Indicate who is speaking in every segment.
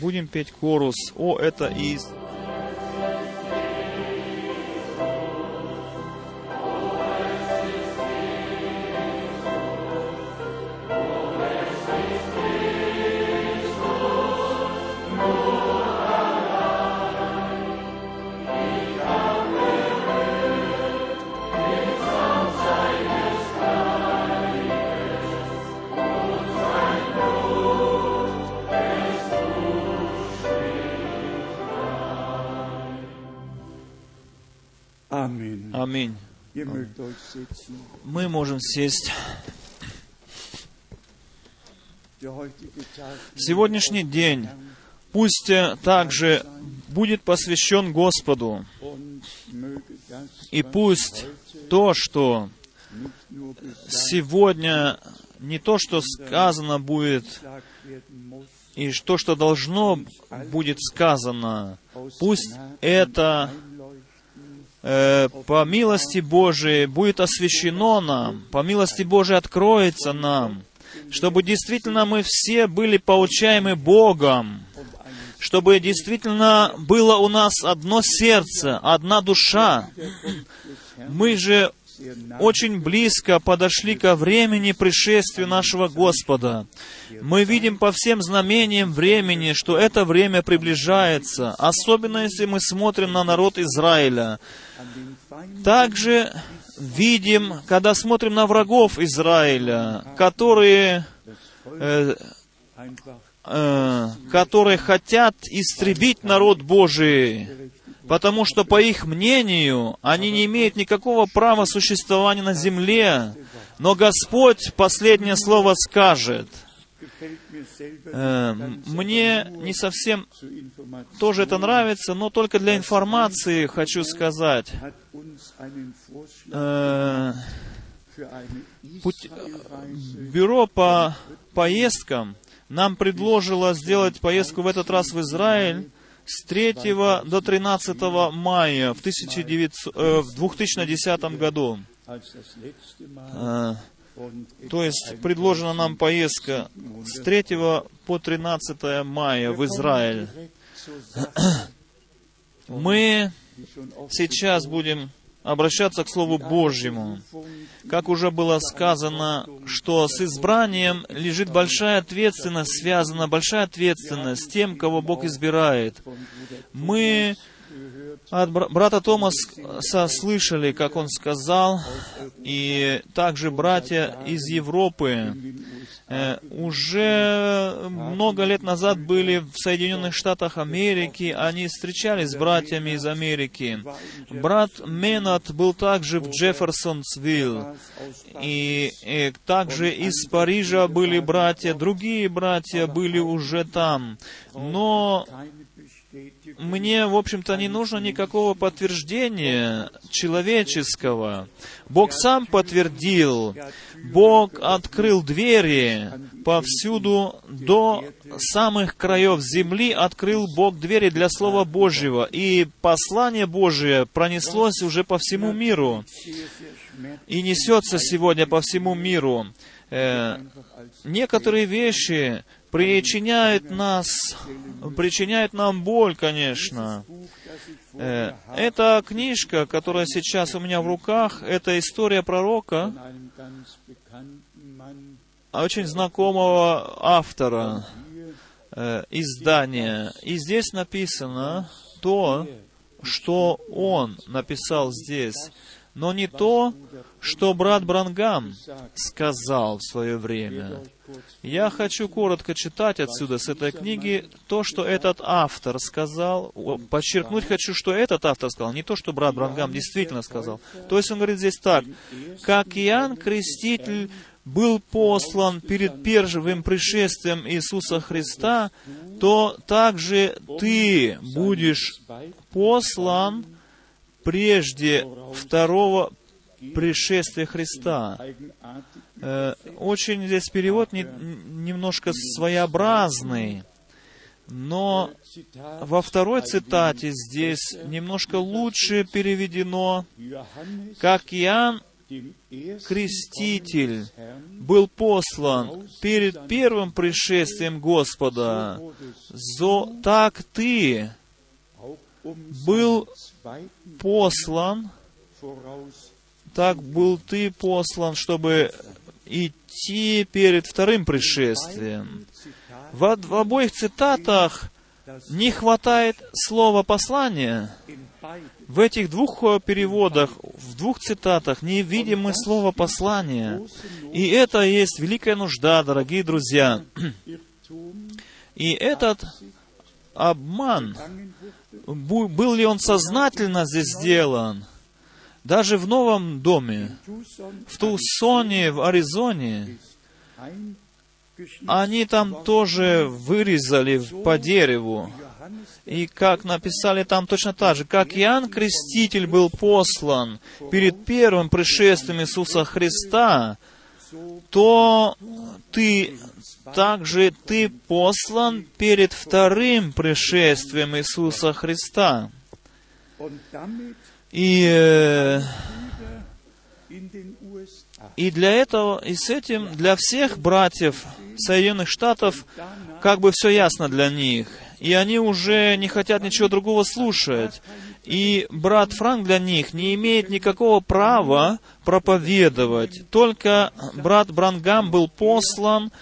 Speaker 1: будем петь корус «О, это из...» Мы можем сесть. Сегодняшний день пусть также будет посвящен Господу. И пусть то, что сегодня, не то, что сказано будет, и то, что должно будет сказано, пусть это э, по милости Божией будет освящено нам, по милости Божией откроется нам, чтобы действительно мы все были поучаемы Богом, чтобы действительно было у нас одно сердце, одна душа. Мы же очень близко подошли ко времени пришествия нашего Господа. Мы видим по всем знамениям времени, что это время приближается, особенно если мы смотрим на народ Израиля. Также видим, когда смотрим на врагов Израиля, которые, э, э, которые хотят истребить народ Божий, потому что, по их мнению, они не имеют никакого права существования на земле. Но Господь последнее слово скажет.
Speaker 2: Gefällt mir selber
Speaker 1: Э, Мне не совсем тоже это нравится, но только для информации хочу сказать. Э,
Speaker 2: Israelreise
Speaker 1: Бюро по поездкам нам предложило сделать поездку в этот раз в Израиль с 3 до 13 мая в, 1900, э, в 2010 году. То есть предложена нам поездка с 3 по 13 мая в Израиль. Мы сейчас будем обращаться к Слову Божьему. Как уже было сказано, что с избранием лежит большая ответственность, связана большая ответственность с тем, кого Бог избирает. Мы от бра- брата Томаса слышали, как он сказал, и также братья из Европы э, уже много лет назад были в Соединенных Штатах Америки, они встречались с братьями из Америки. Брат Менат был также в Джефферсонсвилл, и, и также из Парижа были братья, другие братья были уже там. Но мне, в общем-то, не нужно никакого подтверждения человеческого. Бог сам подтвердил, Бог открыл двери повсюду до самых краев земли, открыл Бог двери для Слова Божьего, и послание Божие пронеслось уже по всему миру и несется сегодня по всему миру. Э, некоторые вещи причиняют нас, причиняют нам боль, конечно. Э, эта книжка, которая сейчас у меня в руках, это история пророка, очень знакомого автора э, издания. И здесь написано то, что он написал здесь, но не то, что брат Брангам сказал в свое время. Я хочу коротко читать отсюда, с этой книги, то, что этот автор сказал. Подчеркнуть хочу, что этот автор сказал, не то, что брат Брангам действительно сказал. То есть он говорит здесь так, как Иоанн Креститель был послан перед первым пришествием Иисуса Христа, то также ты будешь послан прежде второго пришествия Христа. Э, Очень здесь перевод не- немножко своеобразный, но во второй цитате здесь немножко лучше переведено, как Иоанн Креститель был послан перед первым пришествием Господа, Зо, так ты был послан, так был ты послан, чтобы идти перед вторым пришествием. В, в обоих цитатах не хватает слова
Speaker 2: beiden
Speaker 1: В этих двух э, переводах, в двух цитатах не видим мы послание. И это есть великая нужда, дорогие друзья. И этот обман, был ли он сознательно здесь сделан? Даже в новом доме, в Тусоне, в Аризоне, они там тоже вырезали по дереву. И как написали там точно так же, как Иоанн Креститель был послан перед первым пришествием Иисуса Христа, то ты также ты послан перед вторым пришествием Иисуса Христа. И, э, и для этого, и с этим для всех братьев Соединенных Штатов как бы все ясно для них. И они уже не хотят ничего другого слушать. И брат Франк для них не имеет никакого права проповедовать. Только брат Брангам был послан,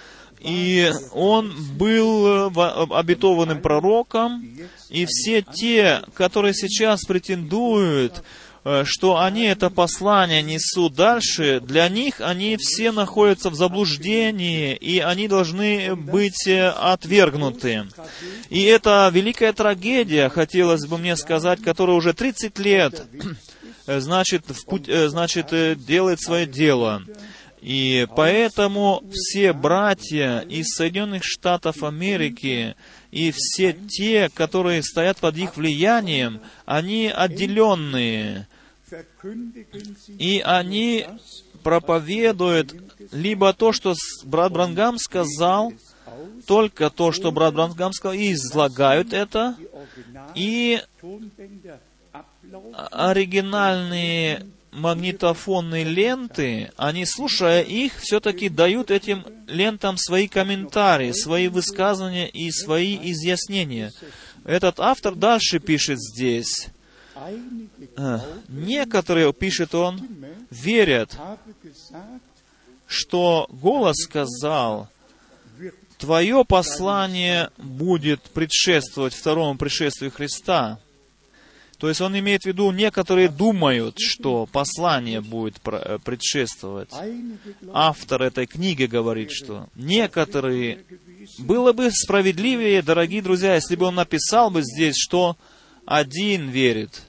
Speaker 1: и он был э, обетованным пророком, и все те, которые сейчас претендуют, э, что они это послание несут дальше, для них они все находятся в заблуждении, и они должны быть э, отвергнуты. И это великая трагедия, хотелось бы мне сказать, которая уже 30 лет, значит, в путь- значит делает свое дело. И поэтому все братья из Соединенных Штатов Америки и все те, которые стоят под их влиянием, они отделенные. И они проповедуют либо то, что брат Брангам сказал, только то, что брат Брангам сказал, и излагают это, и оригинальные магнитофонные ленты, они, слушая их, все-таки дают этим лентам свои комментарии, свои высказывания и свои изъяснения. Этот автор дальше пишет здесь. э, Некоторые, пишет он, верят, что голос сказал, Твое послание будет предшествовать второму пришествию Христа. То есть он имеет в виду, некоторые думают, что послание будет э, предшествовать. Автор этой книги говорит, что некоторые... Было бы справедливее, дорогие друзья, если бы он написал бы здесь, что один верит.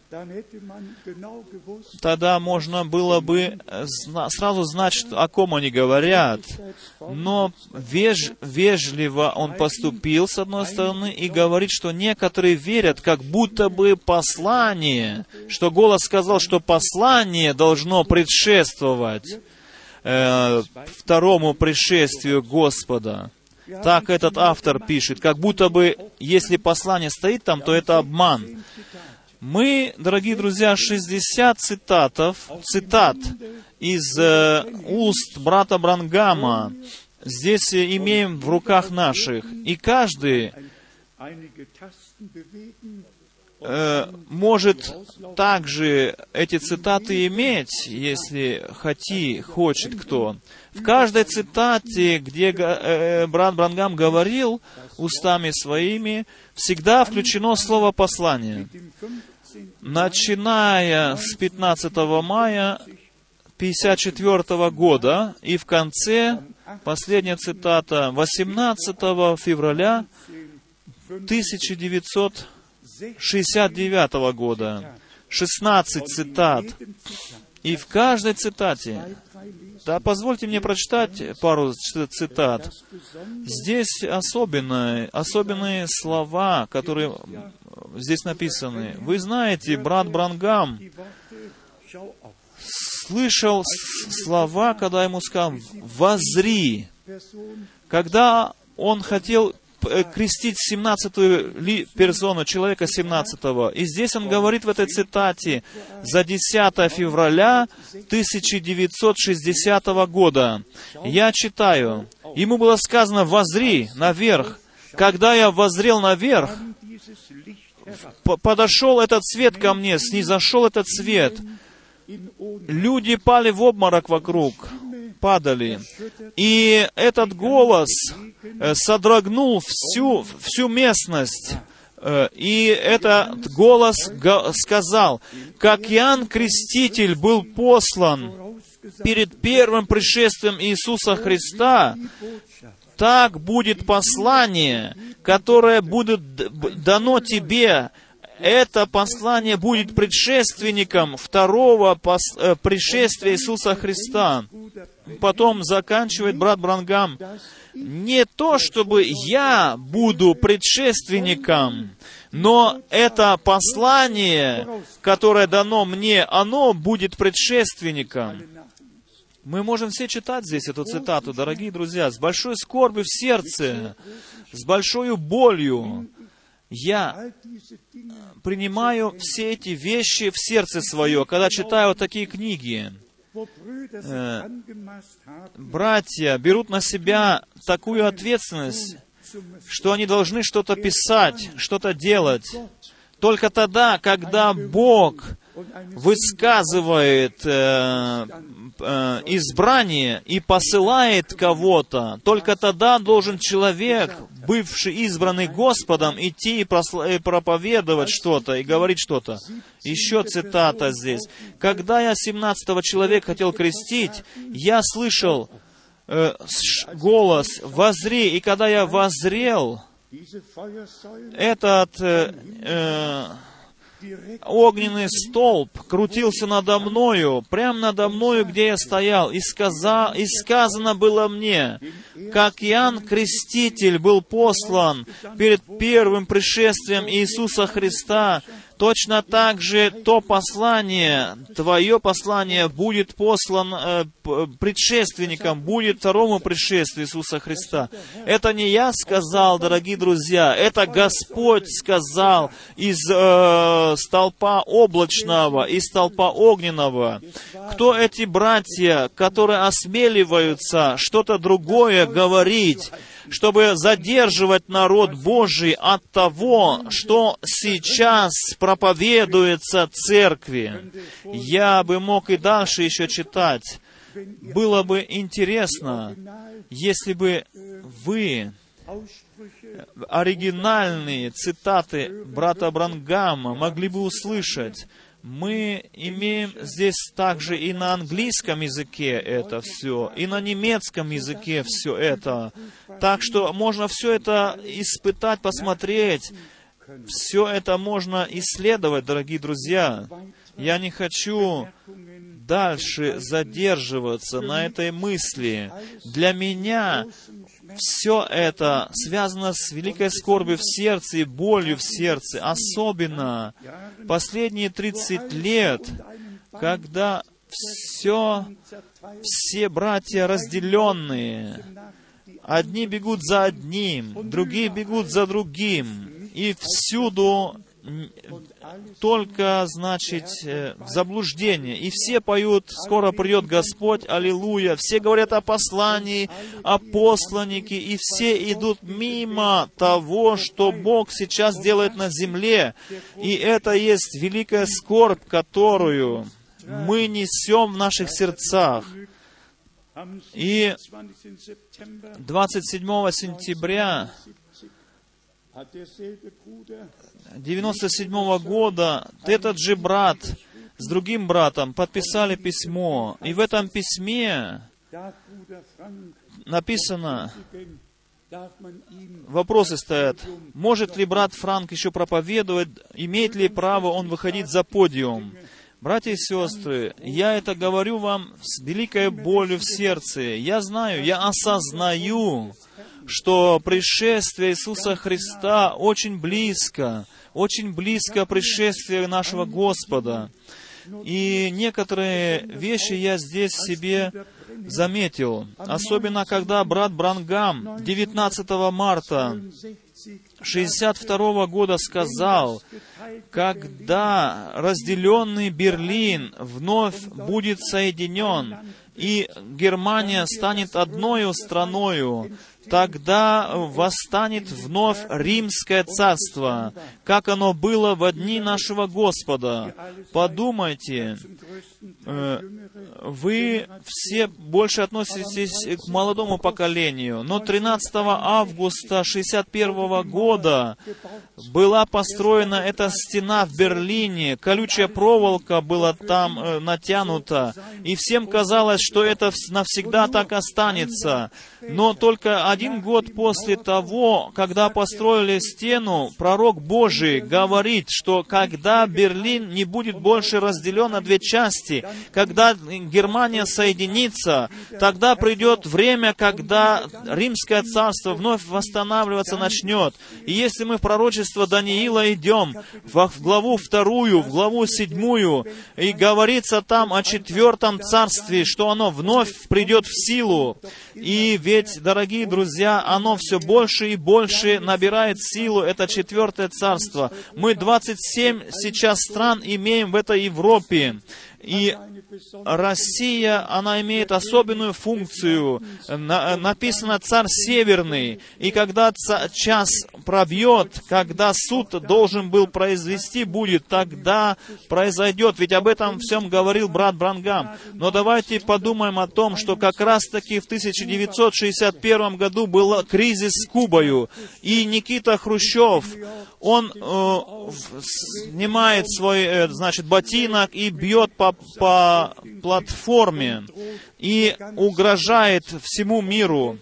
Speaker 1: Тогда можно было бы э, сразу знать, что- о ком они говорят. Но веж- вежливо он поступил, с одной стороны, и говорит, что некоторые верят, как будто бы послание, что голос сказал, что послание должно предшествовать э, второму пришествию Господа. Так этот автор пишет, как будто бы, если послание стоит там, то это обман. Мы, дорогие друзья, 60 цитатов, цитат из э, уст брата Брангама здесь имеем в руках наших. И каждый э, может также эти цитаты иметь, если хоти, хочет кто. В каждой цитате, где га- э, брат Брангам говорил устами своими, всегда включено слово послание.
Speaker 2: dem 15.
Speaker 1: Начиная с 15 мая 54 года и в конце, последняя цитата, 18 февраля 1969 года. 16 цитат. И в каждой цитате, да, позвольте мне прочитать пару цитат. Здесь особенные, особенные слова, которые здесь написаны. Вы знаете, брат Брангам слышал слова, когда ему сказал «возри». Когда он хотел крестить 17-ю ли- персону, человека 17-го. И здесь он говорит в этой цитате за 10 февраля 1960 года. Я читаю. Ему было сказано, возри наверх. Когда я возрел наверх, подошел этот свет ко мне, снизошел этот свет. Люди пали в обморок вокруг, падали. И этот голос э, содрогнул всю, всю местность. Э, И этот голос сказал, как Иоанн Креститель был послан перед первым пришествием Иисуса Христа, так будет послание, которое будет дано тебе. Это послание будет предшественником второго пос- э, пришествия Иисуса Христа. Потом заканчивает брат Брангам. Не то, чтобы я буду предшественником, но это послание, которое дано мне, оно будет предшественником. Мы можем все читать здесь эту цитату, дорогие друзья, с большой скорбью в сердце, с большой болью. Я принимаю все эти вещи в сердце свое, когда читаю такие книги.
Speaker 2: haben,
Speaker 1: Братья берут на себя такую ответственность, что они должны что-то писать, что-то делать. Только тогда, когда Бог высказывает э, э, избрание и посылает кого-то, только тогда должен человек, бывший избранный Господом, идти и просла- и проповедовать что-то и говорить что-то. Еще цитата здесь. Когда я 17 человека хотел крестить, я слышал э, голос «Возри», и когда я возрел, этот э, э, огненный столб крутился надо мною, прямо надо мною, где я стоял, и, сказа, и сказано было мне, как Иоанн Креститель был послан перед первым пришествием Иисуса Христа, точно так же то послание, твое послание будет послан э, предшественником, будет второму пришествию Иисуса Христа. Это не я сказал, дорогие друзья, это Господь сказал из э, столпа облачного, из столпа огненного. Кто эти братья, которые осмеливаются что-то другое говорить, чтобы задерживать народ Божий от того, что сейчас проповедуется церкви. Я бы мог и дальше еще читать. Было бы интересно, если бы вы
Speaker 2: Aussprüche
Speaker 1: оригинальные цитаты брата Брангама могли бы услышать. Мы имеем здесь также и на английском языке это все, и на немецком языке все это. Так что можно все это испытать, посмотреть. Все это можно исследовать, дорогие друзья. Я не хочу дальше задерживаться на этой мысли. Для меня все это связано с великой скорбью в сердце и болью в сердце, особенно последние 30 лет, когда все, все братья разделенные, одни бегут за одним, другие бегут за другим, и всюду только, значит, э, заблуждение. И все поют, скоро придет Господь, аллилуйя. Все говорят о послании, о посланнике, и все идут мимо того, что Бог сейчас делает на земле. И это есть великая скорбь, которую мы несем в наших сердцах. И
Speaker 2: 27. September
Speaker 1: 27 сентября
Speaker 2: 70 hat derselbe Bruder
Speaker 1: 97 года этот же брат с другим братом подписали письмо. И в этом письме написано, вопросы стоят. Может ли брат Франк еще проповедовать? Имеет ли право он выходить за подиум? Братья и сестры, я это говорю вам с великой болью в сердце. Я знаю, я осознаю, что пришествие Иисуса Христа очень близко, очень близко пришествие нашего Господа. И некоторые вещи я здесь себе заметил, особенно когда брат Брангам 19 марта 62 года сказал, когда разделенный Берлин вновь будет соединен, и Германия станет одною страною, тогда восстанет вновь Римское царство, как оно было в дни нашего Господа. Подумайте, вы все больше относитесь к молодому поколению, но 13 августа 61 года была построена эта стена в Берлине, колючая проволока была там э, натянута, и всем казалось, что это навсегда так останется. Но только один год после того, когда построили стену, пророк Божий говорит, что когда Берлин не будет больше разделен на две части, когда Германия соединится, тогда придет время, когда Римское царство вновь восстанавливаться начнет. И если мы в пророчество Даниила идем, в главу вторую, в главу седьмую, и говорится там о четвертом царстве, что оно вновь придет в силу, и ведь, дорогие друзья, оно все больше и больше набирает силу, это четвертое царство. Мы 27 сейчас стран имеем в этой Европе. И Россия, она имеет особенную функцию. На, написано «Царь Северный». И когда час пробьет, когда суд должен был произвести будет, тогда произойдет. Ведь об этом всем говорил брат Брангам. Но давайте подумаем о том, что как раз-таки в 1961 году был кризис с Кубою. И Никита Хрущев, он э, снимает свой, э, значит, ботинок и бьет по, по платформе и угрожает всему миру.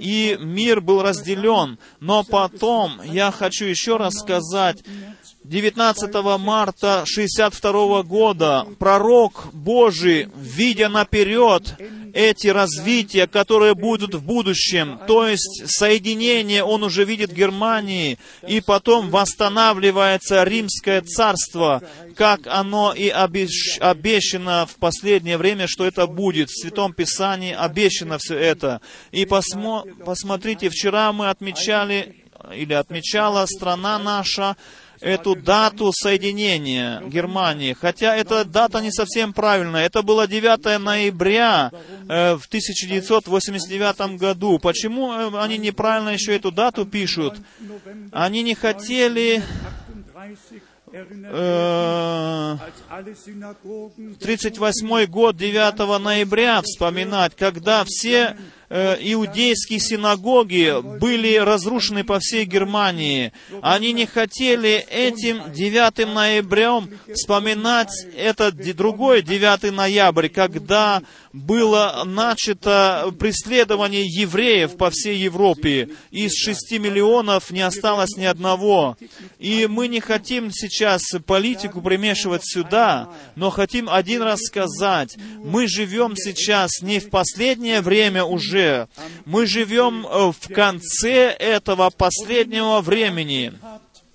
Speaker 1: И мир был разделен. Но потом, я хочу еще раз сказать, 19 марта 62 года пророк Божий, видя наперед эти развития, которые будут в будущем, то есть соединение он уже видит Германии, и потом восстанавливается Римское царство, как оно и обещано в последнее время, что это будет. В Святом Писании обещано все это. И посмо, посмотрите, вчера мы отмечали, или отмечала страна наша, эту дату соединения Германии, хотя эта дата не совсем правильная. Это было 9 ноября э, в 1989 году. Почему э, они неправильно еще эту дату пишут? Они не хотели 38 э, год 9 ноября вспоминать, когда все иудейские синагоги были разрушены по всей Германии. Они не хотели этим 9 ноябрем вспоминать этот другой 9 ноябрь, когда было начато преследование евреев по всей Европе. Из 6 миллионов не осталось ни одного. И мы не хотим сейчас политику примешивать сюда, но хотим один раз сказать, мы живем сейчас не в последнее время уже. Мы живем э, в конце этого последнего времени.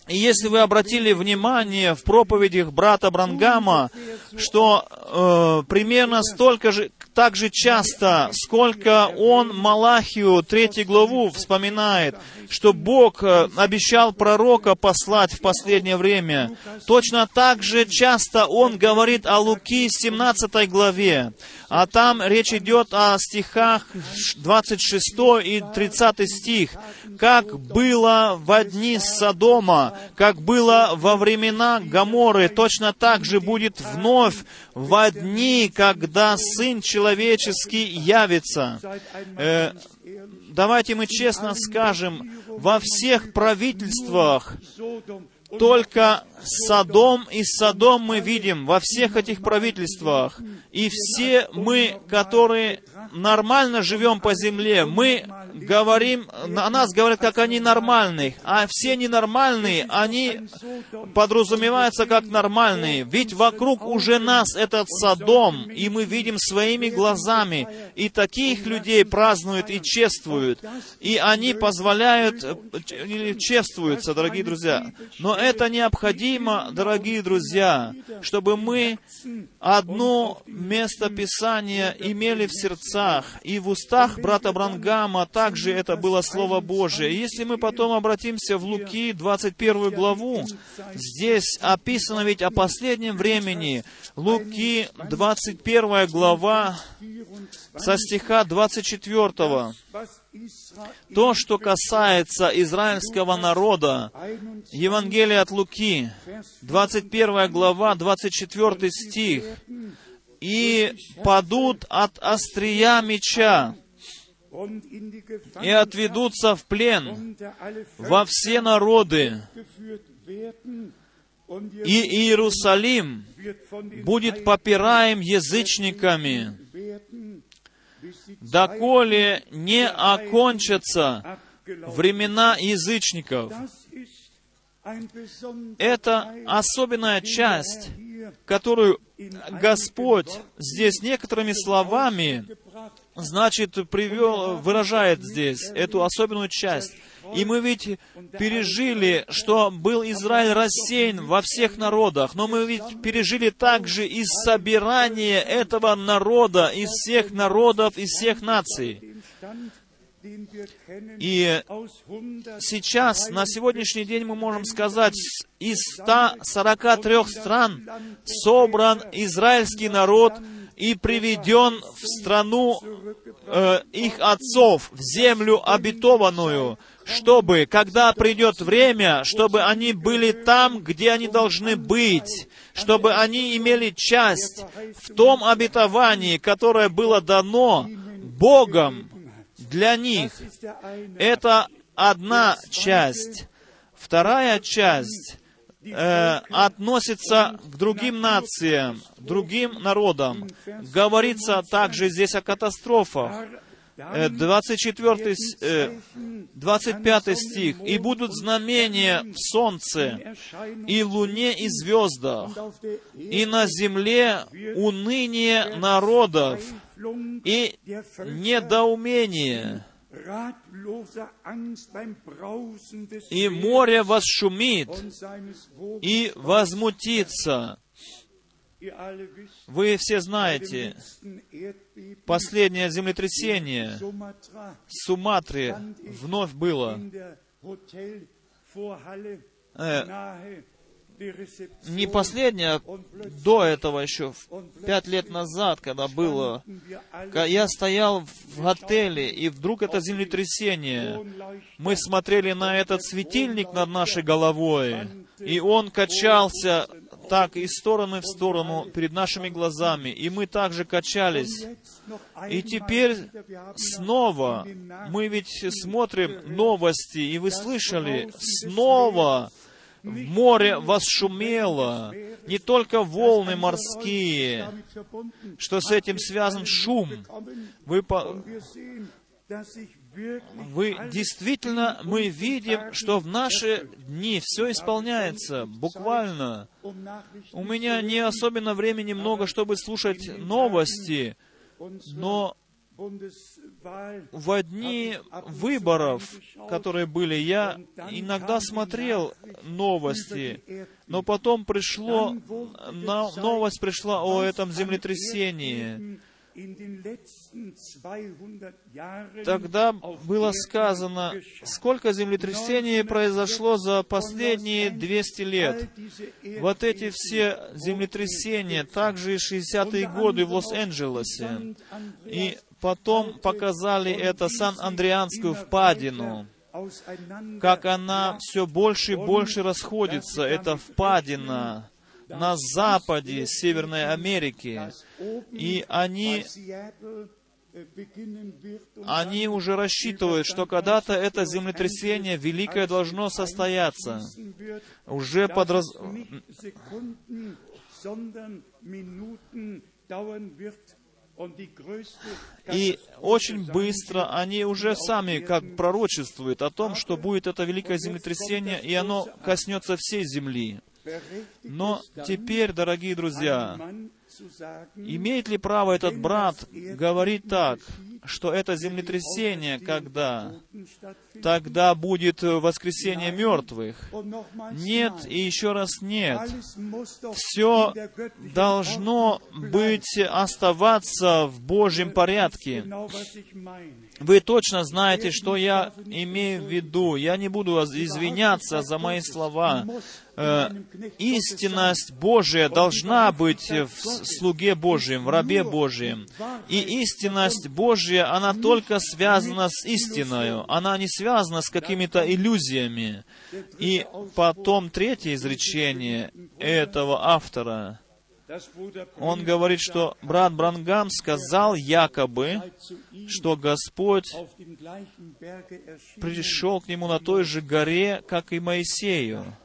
Speaker 1: И если вы обратили внимание в проповедях брата Брангама, что э, примерно столько же, так же часто, сколько он Малахию, третью главу, вспоминает, что Бог э, обещал пророка послать в последнее время, точно так же часто он говорит о Луки 17 главе. А там речь идет о стихах 26 и 30 стих. Как было в дни Содома, как было во времена Гаморы, точно так же будет вновь в дни, когда Сын Человеческий явится. Э, давайте мы честно скажем, во всех правительствах только Содом и Содом мы видим во всех этих правительствах. И все мы, которые нормально живем по земле, мы говорим, о нас говорят, как о ненормальных, а все ненормальные, они подразумеваются как нормальные. Ведь вокруг уже нас этот Содом, и мы видим своими глазами, и таких людей празднуют и чествуют, и они позволяют, или чествуются, дорогие друзья. Но это необходимо, дорогие друзья, чтобы мы одно место Писания имели в сердцах, и в устах брата Брангама также это было Слово Божие. Если мы потом обратимся в Луки, 21 главу, здесь описано ведь о последнем времени. Луки, 21 глава, со стиха 24. То, что касается израильского народа, Евангелие от Луки, 21 глава, 24 стих, «И падут от острия меча, и отведутся в плен во все народы, и Иерусалим будет попираем язычниками, доколе не окончатся времена язычников. Это особенная часть, которую Господь здесь некоторыми словами, значит, привел, выражает здесь эту особенную часть. И мы ведь пережили, что был Израиль рассеян во всех народах, но мы ведь пережили также и собирание этого народа из всех народов, из всех наций. И сейчас, на сегодняшний день, мы можем сказать, из 143 стран собран израильский народ и приведен в страну э, их отцов, в землю обетованную, чтобы, когда придет время, чтобы они были там, где они должны быть, чтобы они имели часть в том обетовании, которое было дано Богом для них. Это одна часть. Вторая часть э, относится к другим нациям, другим народам. Говорится также здесь о катастрофах. 24, э, 25 э, стих. «И будут знамения в солнце, и луне, и звездах, и на земле уныние народов, и недоумение, и море восшумит, и возмутится». Вы все знаете, последнее землетрясение в Суматре вновь было. Э, не последнее, до этого еще, пять лет назад, когда было, я стоял в отеле, и вдруг это землетрясение. Мы смотрели на этот светильник над нашей головой, и он качался так из стороны в сторону перед нашими глазами, и мы также качались. И теперь снова мы ведь смотрим новости, и вы слышали, снова море восшумело, не только волны морские, что с этим связан шум. Вы по вы действительно, мы видим, что в наши дни все исполняется, буквально. У меня не особенно времени много, чтобы слушать новости, но в дни выборов, которые были, я иногда смотрел новости, но потом пришло, новость пришла о этом землетрясении. Тогда было сказано, сколько землетрясений произошло за последние 200 лет. Вот эти все землетрясения, также и 60-е годы в Лос-Анджелесе. И потом показали это Сан-Андреанскую впадину как она все больше и больше расходится, эта впадина, на западе Северной Америки. И они, они уже рассчитывают, что когда-то это землетрясение великое должно состояться. Уже подраз... И очень быстро они уже сами как пророчествуют о том, что будет это великое землетрясение, и оно коснется всей земли. Но теперь, дорогие друзья, имеет ли право этот брат говорить так, что это землетрясение, когда тогда будет воскресение мертвых? Нет и еще раз нет. Все должно быть оставаться в Божьем порядке. Вы точно знаете, что я имею в виду. Я не буду извиняться за мои слова. Э, истинность Божия должна быть в слуге Божьем, в рабе Божьем. И истинность Божья, она только связана с истиной. Она не связана с какими-то иллюзиями. И потом третье изречение этого автора. Он говорит, что брат Брангам сказал якобы, что Господь пришел к нему на той же горе, как и Моисею.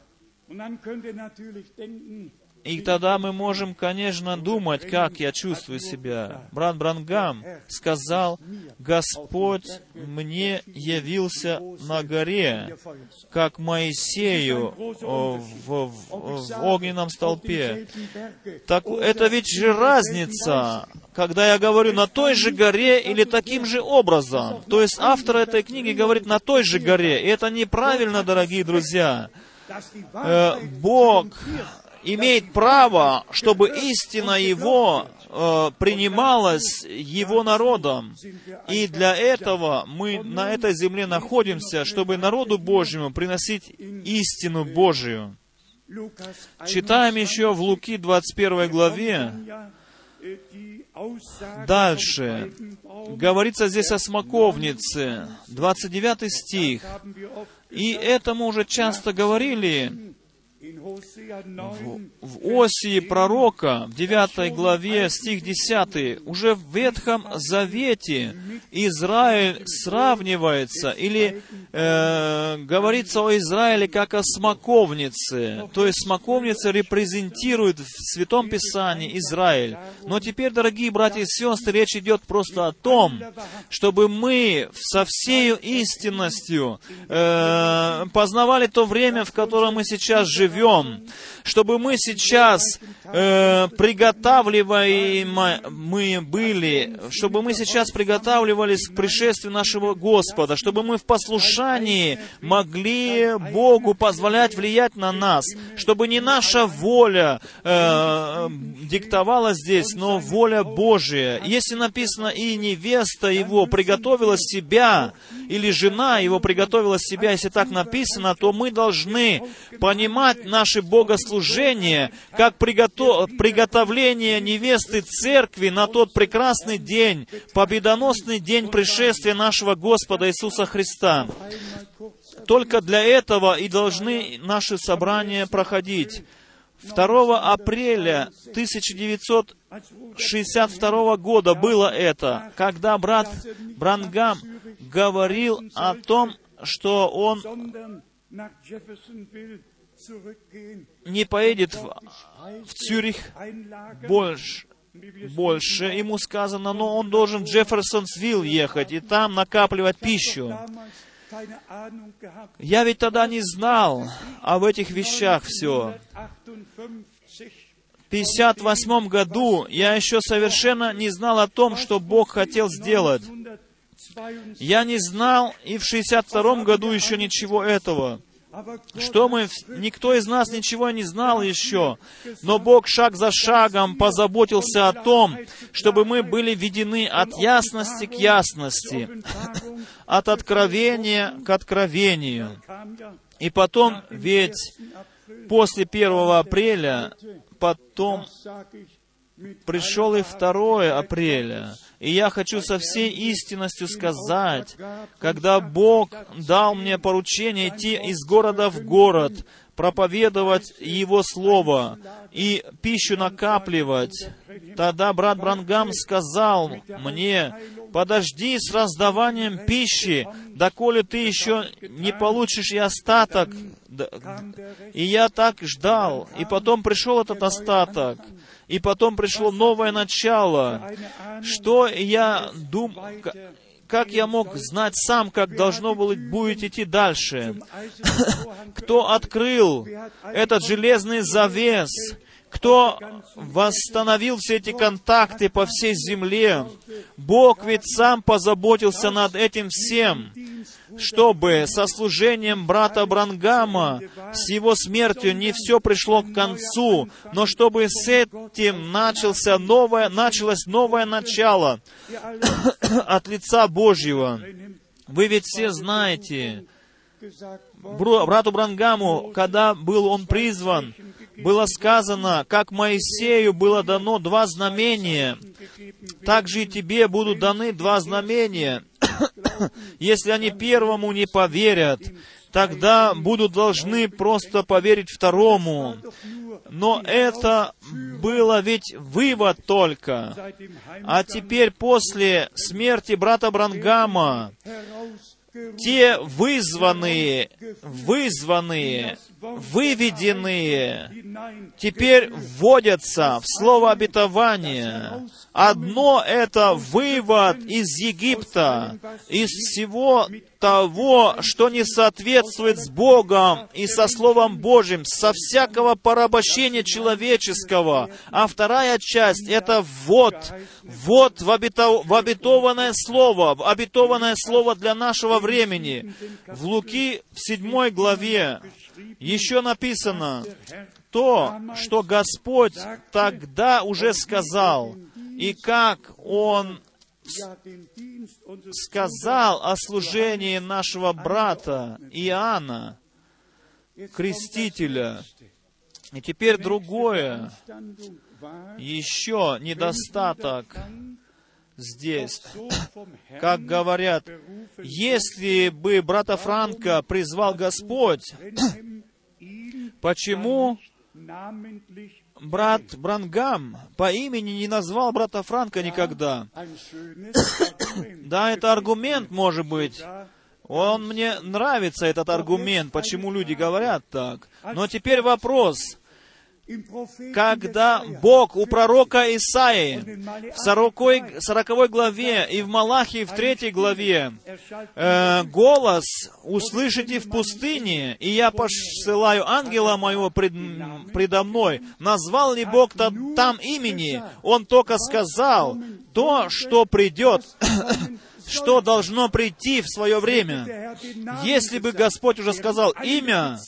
Speaker 1: И тогда мы можем, конечно, думать, как я чувствую себя. Брат Брангам сказал, Господь мне явился на горе, как Моисею в, в, в огненном столпе. Так это ведь же разница, когда я говорю на той же горе или таким же образом. То есть автор этой книги говорит на той же горе. И это неправильно, дорогие друзья. Э, Бог имеет право, чтобы истина Его э, принималась Его народом. И для этого мы на этой земле находимся, чтобы народу Божьему приносить истину Божию. Читаем еще в Луки 21 главе, Дальше. Говорится здесь о смоковнице. 29 стих. И это мы уже часто говорили в, Осии пророка, в 9 главе, стих 10, уже в Ветхом Завете Израиль сравнивается, или э, говорится о Израиле как о смоковнице. То есть смоковница репрезентирует в Святом Писании Израиль. Но теперь, дорогие братья и сестры, речь идет просто о том, чтобы мы со всей истинностью э, познавали то время, в котором мы сейчас живем, живем, чтобы мы сейчас э, приготавливаем мы были, чтобы мы сейчас приготавливались к пришествию нашего Господа, чтобы мы в послушании могли Богу позволять влиять на нас, чтобы не наша воля э, диктовала здесь, но воля Божия. Если написано, и невеста его приготовила себя, или жена его приготовила себя, если так написано, то мы должны понимать наше богослужение как приготов... приготовление невесты церкви на тот прекрасный день, победоносный день пришествия нашего Господа Иисуса Христа. Только для этого и должны наши собрания проходить. 2 апреля 1962 года было это, когда брат Брангам говорил о том, что он не поедет в, в Цюрих больше, больше, ему сказано, но он должен в Джефферсонсвилл ехать и там накапливать пищу. Я ведь тогда не знал об этих вещах все. В 58 году я еще совершенно не знал о том, что Бог хотел сделать. Я не знал и в 62 году еще ничего этого что мы, никто из нас ничего не знал еще, но Бог шаг за шагом позаботился о том, чтобы мы были введены от ясности к ясности, от откровения к откровению. И потом, ведь после 1 апреля, потом пришел и 2 апреля, и я хочу со всей истинностью сказать, когда Бог дал мне поручение идти из города в город, проповедовать Его Слово и пищу накапливать. Тогда брат Брангам сказал мне, подожди с раздаванием пищи, доколе ты еще не получишь и остаток. И я так ждал, и потом пришел этот остаток, и потом пришло новое начало. Что я думал, как я мог знать сам, как должно было будет идти дальше? Кто открыл этот железный завес? Кто восстановил все эти контакты по всей земле? Бог ведь сам позаботился над этим всем, чтобы со служением брата Брангама, с его смертью не все пришло к концу, но чтобы с этим начался новое, началось новое начало от лица Божьего. Вы ведь все знаете, брату Брангаму, когда был он призван, было сказано, как Моисею было дано два знамения, так же и тебе будут даны два знамения. Если они первому не поверят, тогда будут должны просто поверить второму. Но это было ведь вывод только. А теперь после смерти брата Брангама, те вызванные, вызванные, выведенные, теперь вводятся в слово обетования. Одно это вывод из Египта, из всего того, что не соответствует с Богом и со Словом Божьим, со всякого порабощения человеческого. А вторая часть — это ввод, ввод в, обето- в обетованное Слово, в обетованное Слово для нашего времени. В Луки в седьмой главе еще написано то, что Господь тогда уже сказал, и как Он сказал о служении нашего брата Иоанна, крестителя. И теперь другое, еще недостаток здесь. Как говорят, если бы брата Франка призвал Господь, почему брат Брангам по имени не назвал брата Франка никогда? Да, это аргумент, может быть. Он мне нравится, этот аргумент, почему люди говорят так. Но теперь вопрос. Когда Бог у пророка Исаи в 40, 40 главе и в Малахии в 3 главе э, голос услышите в пустыне, и я посылаю ангела моего пред, предо мной, назвал ли Бог та- там имени? Он только сказал то, что придет, что должно прийти в свое время. Если бы Господь уже сказал имя,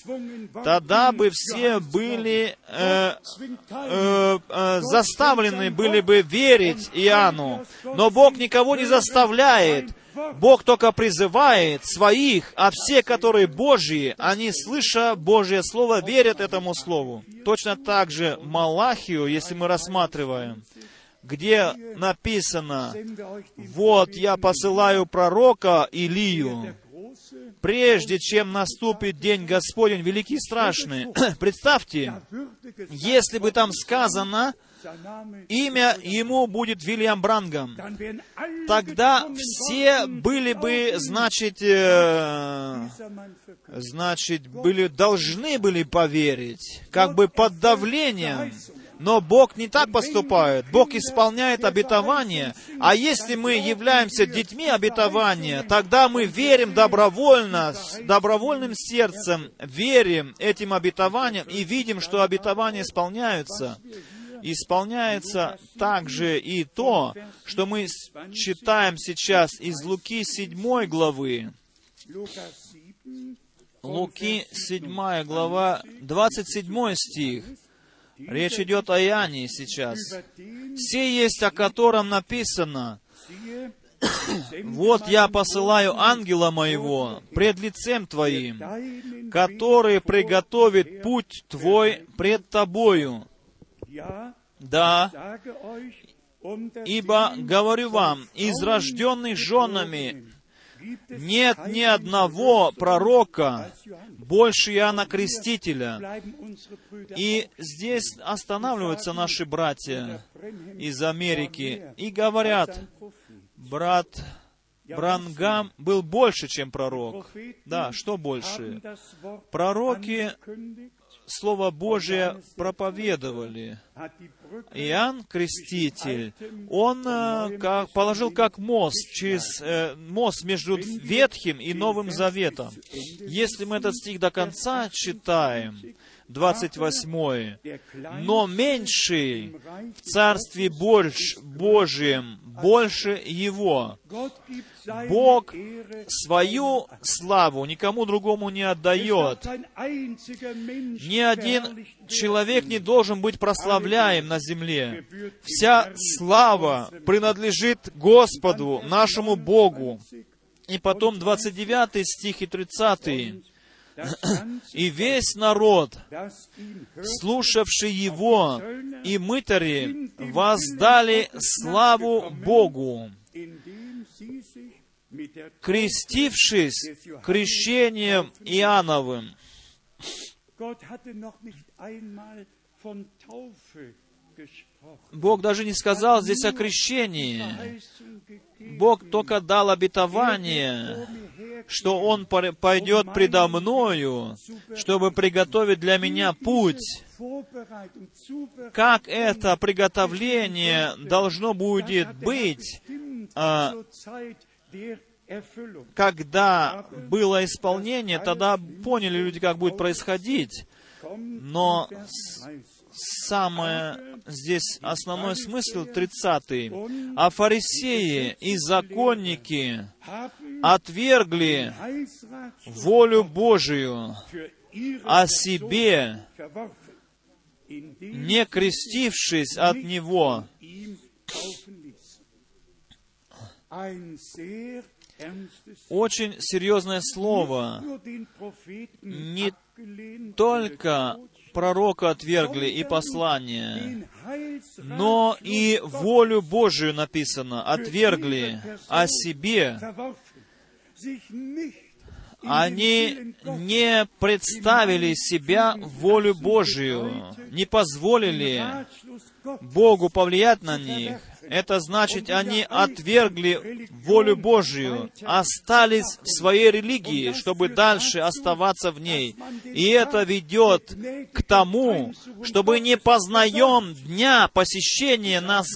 Speaker 1: тогда бы все были э, э, э, заставлены были бы верить Иоанну. Но Бог никого не заставляет. Бог только призывает своих, а все, которые Божьи, они, слыша Божье Слово, верят этому Слову. Точно так же Малахию, если мы рассматриваем, где написано, «Вот я посылаю пророка Илию, прежде чем наступит день Господень великий и страшный». Представьте, если бы там сказано, имя ему будет Вильям Брангам, тогда все были бы, значит, э, значит, были, должны были поверить, как бы под давлением. Но Бог не так поступает. Бог исполняет обетование. А если мы являемся детьми обетования, тогда мы верим добровольно, с добровольным сердцем, верим этим обетованиям и видим, что обетования исполняются. Исполняется также и то, что мы читаем сейчас из Луки 7 главы. Луки 7 глава, 27 стих. Речь идет о Иоанне сейчас. «Все есть, о котором написано, вот я посылаю ангела моего пред лицем твоим, который приготовит путь твой пред тобою. Да, ибо говорю вам, из рожденных женами нет ни одного пророка больше Иоанна Крестителя. И здесь останавливаются наши братья из Америки и говорят, брат Брангам был больше, чем пророк. Да, что больше? Пророки Слово Божие проповедовали. Иоанн Креститель, он э, как, положил как мост через э, мост между Ветхим и Новым Заветом. Если мы этот стих до конца читаем, 28. «Но меньший в Царстве Божьем больше его». Бог свою славу никому другому не отдает. Ни один человек не должен быть прославляем на земле. Вся слава принадлежит Господу, нашему Богу. И потом 29 стих и 30. И весь народ, слушавший его, и мытари воздали славу Богу, крестившись крещением Иоанновым. Бог даже не сказал здесь о крещении. Бог только дал обетование, что Он пойдет предо мною, чтобы приготовить для меня путь. Как это приготовление должно будет быть, а, когда было исполнение, тогда поняли люди, как будет происходить. Но самое здесь основной смысл 30 А фарисеи и законники отвергли волю Божию о себе, не крестившись от Него. Очень серьезное слово. Не только пророка отвергли и послание, но и волю Божию написано, отвергли о себе. Они не представили себя волю Божию, не позволили Богу повлиять на них. Это значит, они отвергли волю Божию, остались в своей религии, чтобы дальше оставаться в ней. И это ведет к тому, чтобы не познаем дня посещения нас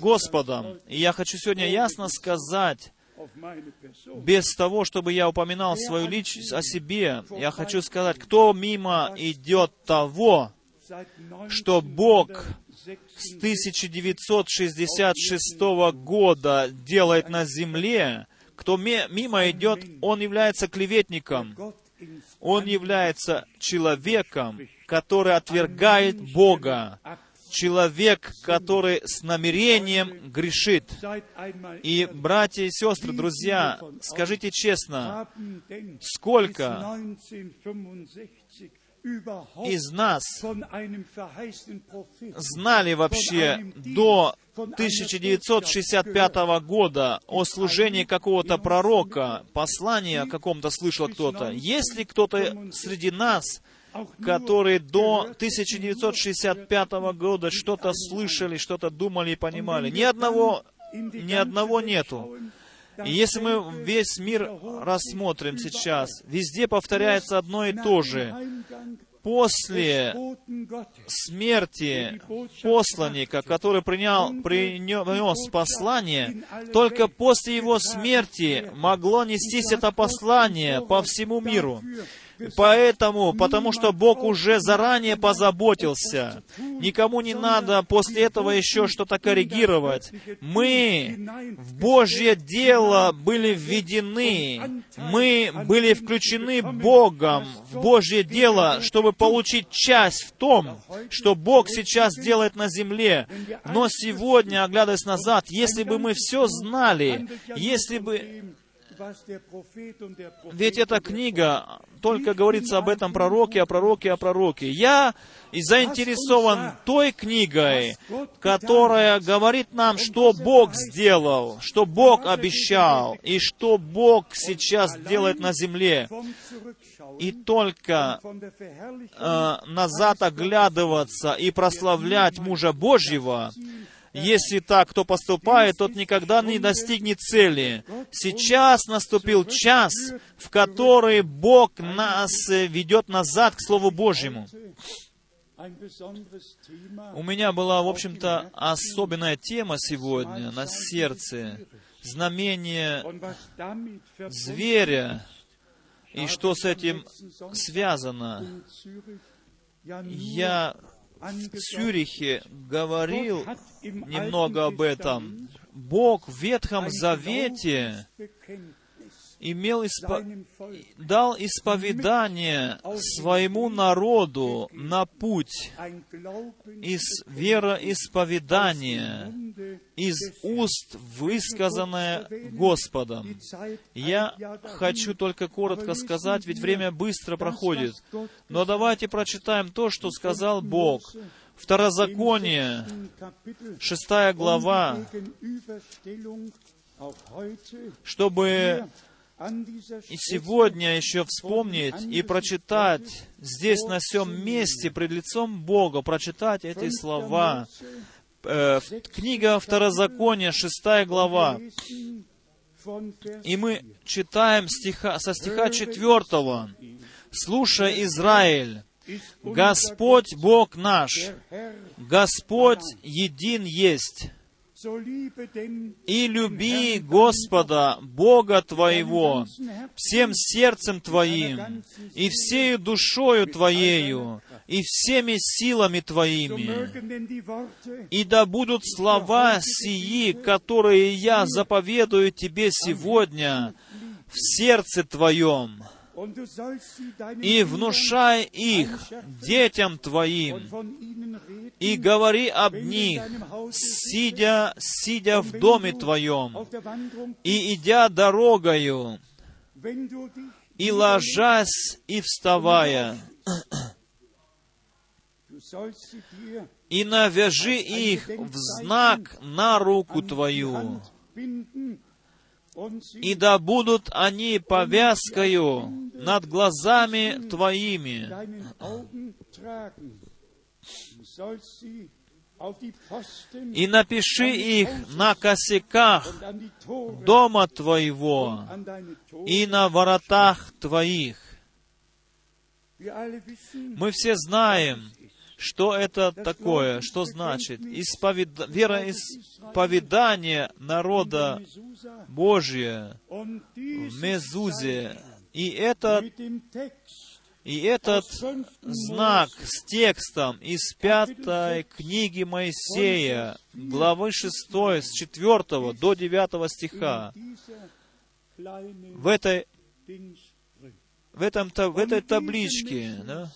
Speaker 1: Господом. И я хочу сегодня ясно сказать, без того, чтобы я упоминал свою личность о себе, я хочу сказать, кто мимо идет того, что Бог с 1966 года делает на земле, кто мимо идет, он является клеветником. Он является человеком, который отвергает Бога. Человек, который с намерением грешит. И, братья и сестры, друзья, скажите честно, сколько из нас знали вообще до 1965 года о служении какого-то пророка, послание о каком-то слышал кто-то. Есть ли кто-то среди нас, которые до 1965 года что-то слышали, что-то думали и понимали? Ни одного, ни одного нету. И если мы весь мир рассмотрим сейчас, везде повторяется одно и то же. После смерти посланника, который принял, принес послание, только после его смерти могло нестись это послание по всему миру. Поэтому, потому что Бог уже заранее позаботился. Никому не надо после этого еще что-то коррегировать. Мы в Божье дело были введены. Мы были включены Богом в Божье дело, чтобы получить часть в том, что Бог сейчас делает на земле. Но сегодня, оглядываясь назад, если бы мы все знали, если бы Ведь эта книга только говорится об этом пророке, о пророке, о пророке. Я заинтересован той книгой, которая говорит нам, что Бог сделал, что Бог обещал, и что Бог сейчас делает на земле. И только э, назад оглядываться и прославлять мужа Божьего, если так кто поступает, тот никогда не достигнет цели. Сейчас наступил час, в который Бог нас ведет назад к Слову Божьему. У меня была, в общем-то, особенная тема сегодня на сердце. Знамение зверя. И что с этим связано? Я в Цюрихе говорил немного об этом. Бог в Ветхом Завете имел испо... дал исповедание своему народу на путь из вероисповедания, из уст, высказанное Господом. Я хочу только коротко сказать, ведь время быстро проходит. Но давайте прочитаем то, что сказал Бог. Второзаконие, шестая глава, чтобы и сегодня еще вспомнить и прочитать здесь, на всем месте, пред лицом Бога, прочитать эти слова. Э, книга Второзакония, шестая глава. И мы читаем стиха, со стиха четвертого. «Слушай, Израиль, Господь Бог наш, Господь един есть, и люби Господа, Бога твоего, всем сердцем твоим, и всею душою твоею, и всеми силами твоими. И да будут слова сии, которые я заповедую тебе сегодня, в сердце твоем, и внушай их детям твоим, и говори об них, сидя, сидя в доме твоем, и идя дорогою, и ложась и вставая, и навяжи их в знак на руку твою, и да будут они повязкою над глазами твоими, и напиши их на косяках дома твоего и на воротах твоих. Мы все знаем, что это такое, что значит? исповед... вероисповедание народа Божия в Мезузе. И этот и этот знак с текстом из пятой книги Моисея, главы 6, с 4 до 9 стиха, в этой, в этом, в этой табличке, да,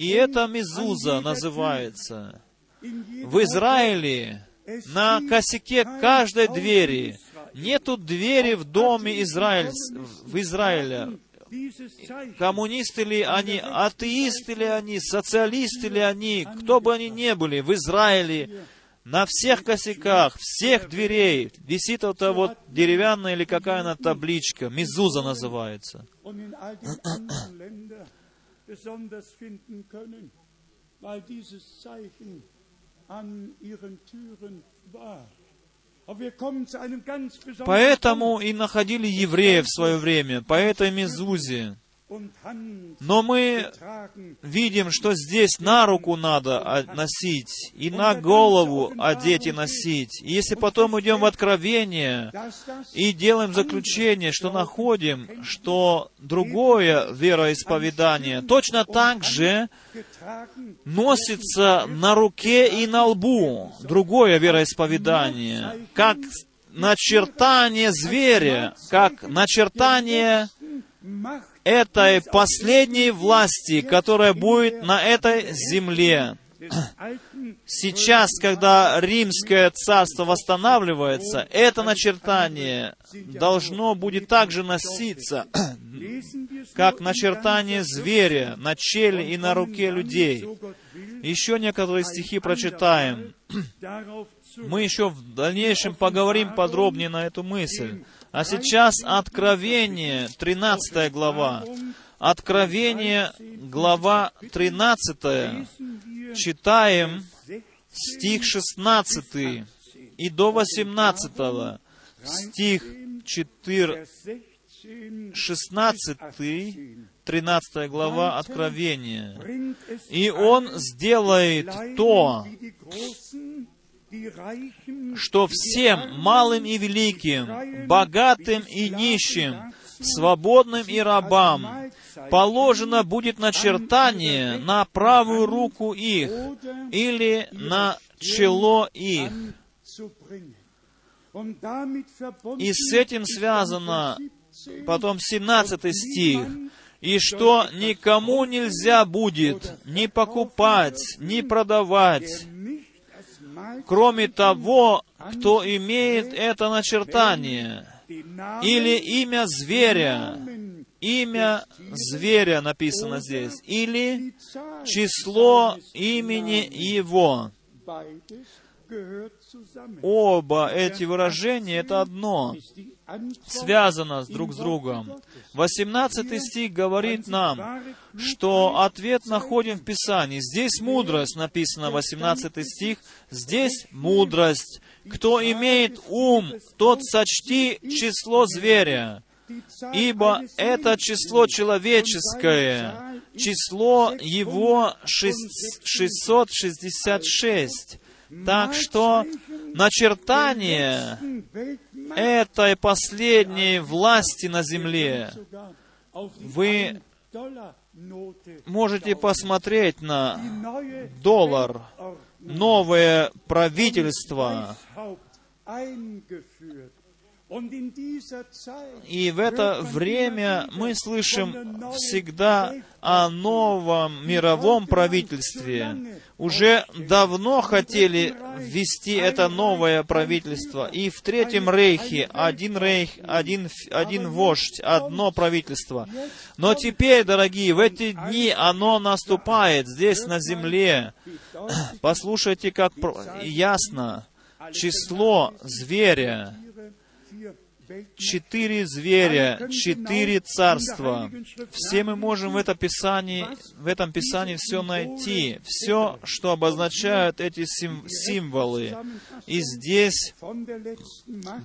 Speaker 1: и это Мезуза называется. В Израиле на косяке каждой двери нету двери в доме Израиль, в Израиле, коммунисты ли они, атеисты ли они, социалисты ли они, кто бы они ни были, в Израиле, на всех косяках, всех дверей висит вот эта вот деревянная или какая она табличка, мизуза называется. Поэтому и находили евреев в свое время, по этой Мезузе. Но мы видим, что здесь на руку надо носить, и на голову одеть и носить. И если потом идем в Откровение и делаем заключение, что находим, что другое вероисповедание точно так же носится на руке и на лбу, другое вероисповедание, как начертание зверя, как начертание этой последней власти, которая будет на этой земле. Сейчас, когда римское царство восстанавливается, это начертание должно будет также носиться, как начертание зверя на челе и на руке людей. Еще некоторые стихи прочитаем. Мы еще в дальнейшем поговорим подробнее на эту мысль. А сейчас Откровение, 13 глава. Откровение, глава 13. Читаем стих 16 и до 18. Стих 4, 16, 13 глава Откровения. «И Он сделает то, что всем малым и великим, богатым и нищим, свободным и рабам положено будет начертание на правую руку их или на чело их. И с этим связано потом 17 стих. И что никому нельзя будет ни покупать, ни продавать, кроме того, кто имеет это начертание, или имя зверя, имя зверя написано здесь, или число имени его. Оба эти выражения — это одно, связано с друг с другом. 18 стих говорит нам, что ответ находим в Писании. Здесь мудрость написано, 18 стих, здесь мудрость. Кто имеет ум, тот сочти число зверя, ибо это число человеческое, число его 666. Так что начертание этой последней власти на земле вы можете посмотреть на доллар, новое правительство, и в это время мы слышим всегда о новом мировом правительстве. Уже давно хотели ввести это новое правительство. И в Третьем Рейхе один рейх, один, один вождь, одно правительство. Но теперь, дорогие, в эти дни оно наступает здесь на земле. Послушайте, как ясно. Число зверя четыре зверя, четыре царства. Все мы можем в, это писании, в этом Писании все найти, все, что обозначают эти сим, символы. И здесь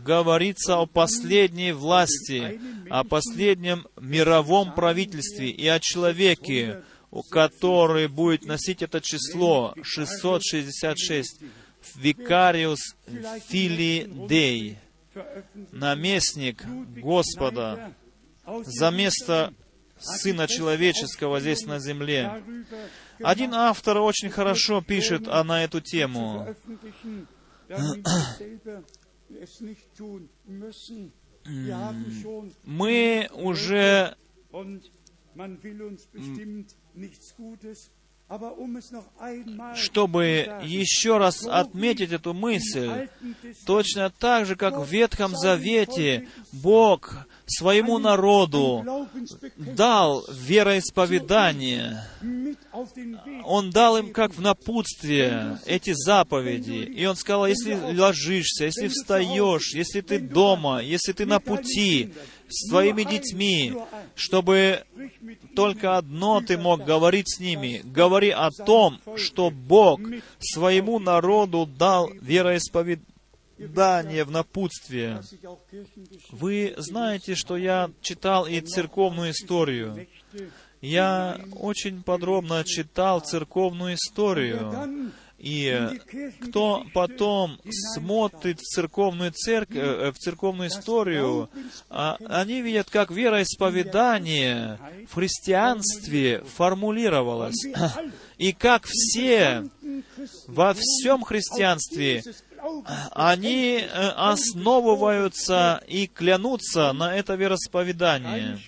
Speaker 1: говорится о последней власти, о последнем мировом правительстве и о человеке, который будет носить это число 666. Викариус Фили Дей наместник Господа за место Сына Человеческого здесь на земле. Один автор очень хорошо пишет а на эту тему. Мы уже чтобы еще раз отметить эту мысль, точно так же, как в Ветхом Завете Бог своему народу дал вероисповедание. Он дал им как в напутствие эти заповеди. И Он сказал, если ложишься, если встаешь, если ты дома, если ты на пути, с твоими детьми, чтобы только одно ты мог говорить с ними. Говори о том, что Бог своему народу дал вероисповедание в напутствие. Вы знаете, что я читал и церковную историю. Я очень подробно читал церковную историю. И кто потом смотрит в церковную церковь, э, в церковную историю, а, они видят, как вероисповедание в христианстве формулировалось, и как все во всем христианстве они э, основываются и клянутся на это вероисповедание.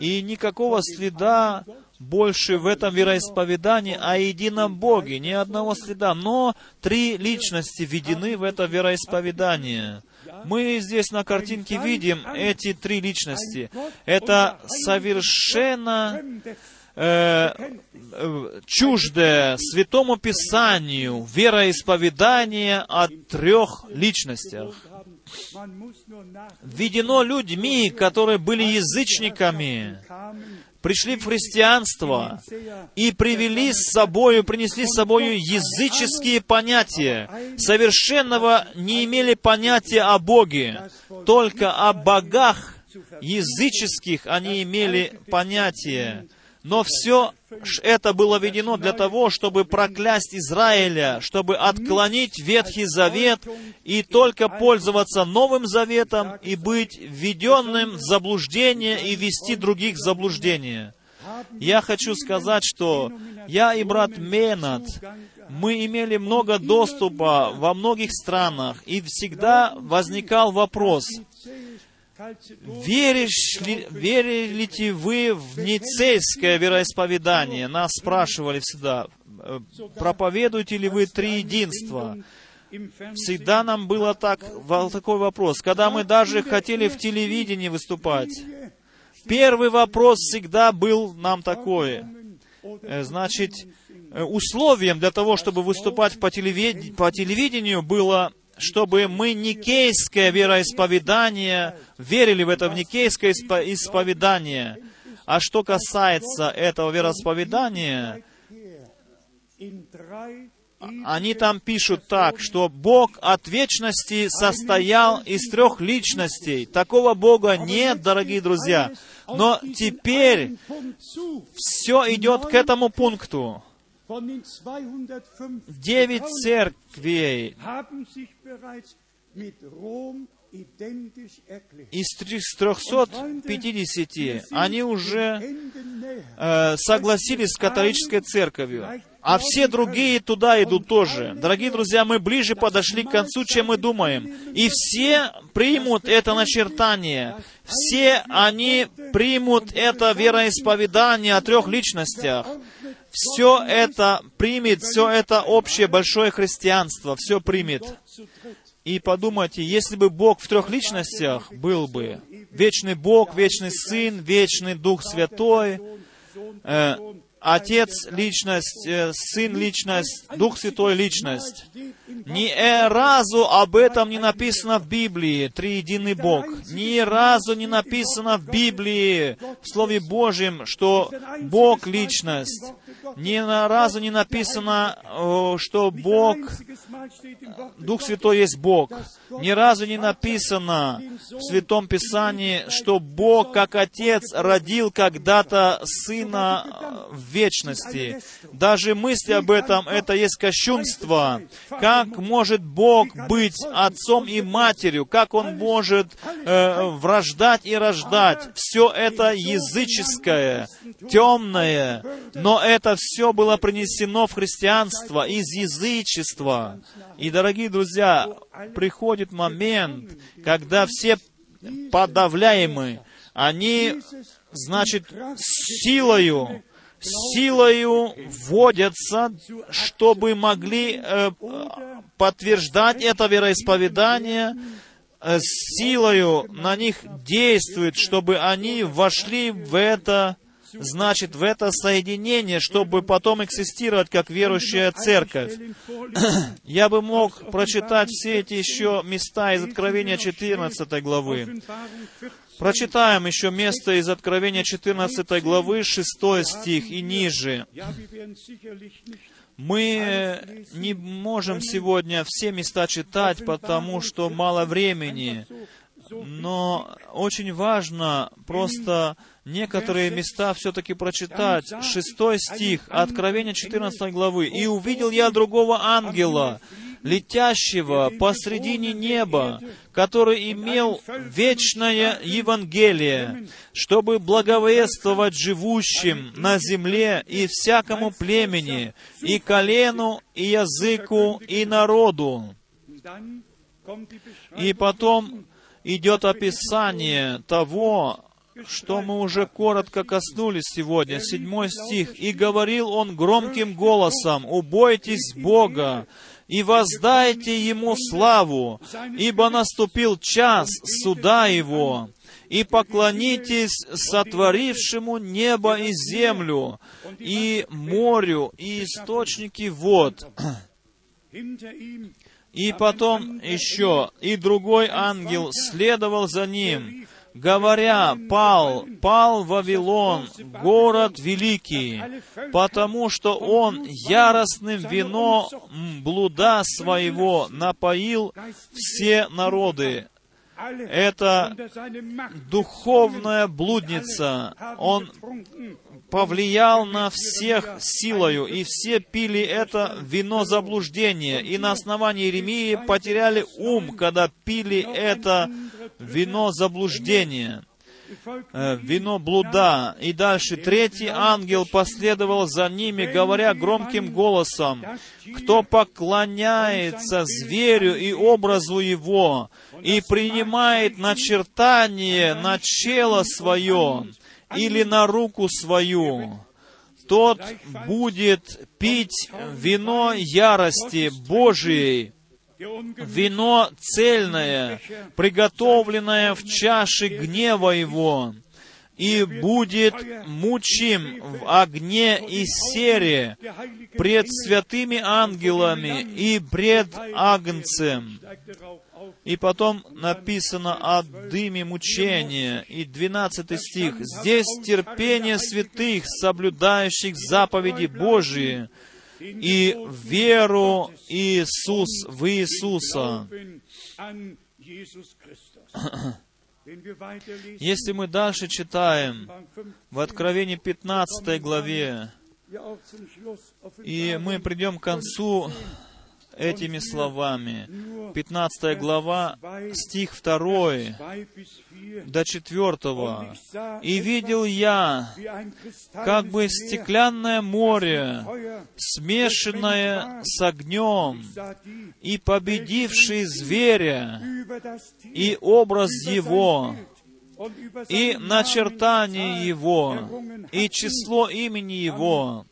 Speaker 1: И никакого следа больше в этом вероисповедании о едином Боге, ни одного следа, но три личности введены в это вероисповедание. Мы здесь на картинке видим эти три личности. Это совершенно э, э, чуждое Святому Писанию вероисповедание о трех личностях. Введено людьми, которые были язычниками, пришли в христианство и привели с собою, принесли с собою языческие понятия, совершенного не имели понятия о Боге, только о богах языческих они имели понятие. Но все это было введено для того, чтобы проклясть Израиля, чтобы отклонить Ветхий Завет и только пользоваться Новым Заветом и быть введенным в заблуждение и вести других в заблуждение. Я хочу сказать, что я и брат Менат, мы имели много доступа во многих странах, и всегда возникал вопрос, Веришь ли, верите вы в ницейское вероисповедание? Нас спрашивали всегда, э, проповедуете ли вы три единства? Всегда нам было так, такой вопрос. Когда мы даже хотели в телевидении выступать, первый вопрос всегда был нам такой. Э, значит, э, условием для того, чтобы выступать по телевидению, по телевидению было чтобы мы никейское вероисповедание, верили в это в никейское исповедание. А что касается этого вероисповедания, они там пишут так, что Бог от вечности состоял из трех личностей. Такого Бога нет, дорогие друзья. Но теперь все идет к этому пункту. Девять церквей из 350 они уже э, согласились с католической церковью, а все другие туда идут тоже. Дорогие друзья, мы ближе подошли к концу, чем мы думаем. И все примут это начертание. Все они примут это вероисповедание о трех личностях все это примет, все это общее большое христианство, все примет. И подумайте, если бы Бог в трех личностях был бы, вечный Бог, вечный Сын, вечный Дух Святой, э, Отец — личность, э, Сын — личность, Дух Святой — личность. Ни разу об этом не написано в Библии, триединый Бог. Ни разу не написано в Библии, в Слове Божьем, что Бог — личность. Ни разу не написано, что Бог, Дух Святой есть Бог. Ни разу не написано в Святом Писании, что Бог, как Отец, родил когда-то Сына в вечности. Даже мысли об этом, это есть кощунство. Как может Бог быть отцом и матерью? Как Он может э, врождать и рождать? Все это языческое, темное, но это все было принесено в христианство из язычества. И, дорогие друзья, приходит момент, когда все подавляемые, они, значит, силою, силою вводятся, чтобы могли э, подтверждать это вероисповедание, э, силою на них действует, чтобы они вошли в это значит, в это соединение, чтобы потом экзистировать как верующая церковь. Я бы мог прочитать все эти еще места из Откровения 14 главы. Прочитаем еще место из Откровения 14 главы, 6 стих и ниже. Мы не можем сегодня все места читать, потому что мало времени. Но очень важно просто некоторые места все-таки прочитать. Шестой стих, Откровение 14 главы. «И увидел я другого ангела, летящего посредине неба, который имел вечное Евангелие, чтобы благовествовать живущим на земле и всякому племени, и колену, и языку, и народу». И потом идет описание того, что мы уже коротко коснулись сегодня. Седьмой стих. «И говорил он громким голосом, «Убойтесь Бога, и воздайте Ему славу, ибо наступил час суда Его, и поклонитесь сотворившему небо и землю, и морю, и источники вод». И потом еще, и другой ангел следовал за ним, говоря, «Пал, пал Вавилон, город великий, потому что он яростным вино блуда своего напоил все народы». Это духовная блудница. Он повлиял на всех силою, и все пили это вино заблуждения, и на основании Иеремии потеряли ум, когда пили это вино заблуждения вино блуда. И дальше третий ангел последовал за ними, говоря громким голосом, «Кто поклоняется зверю и образу его, и принимает начертание на чело свое, или на руку свою, тот будет пить вино ярости Божией, вино цельное, приготовленное в чаше гнева его, и будет мучим в огне и сере пред святыми ангелами и пред Агнцем. И потом написано о дыме мучения. И 12 стих. «Здесь терпение святых, соблюдающих заповеди Божии, и веру Иисус в Иисуса». Если мы дальше читаем в Откровении 15 главе, и мы придем к концу этими словами. 15 глава, стих 2 до 4. «И видел я, как бы стеклянное море, смешанное с огнем, и победивший зверя, и образ его, и начертание Его, и число имени Его,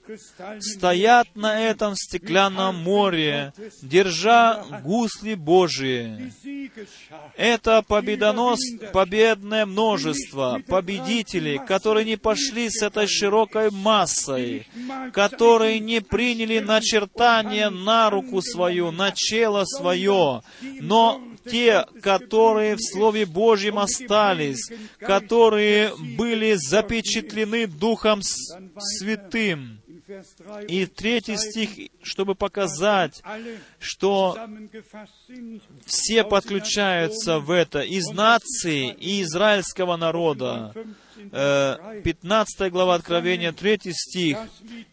Speaker 1: стоят на этом стеклянном море, держа гусли Божии. Это победонос, победное множество победителей, которые не пошли с этой широкой массой, которые не приняли начертание на руку свою, на чело свое, но те, которые в Слове Божьем остались, которые были запечатлены Духом Святым. И третий стих, чтобы показать, что все подключаются в это, из нации и израильского народа. 15 э, глава Откровения, 3 стих.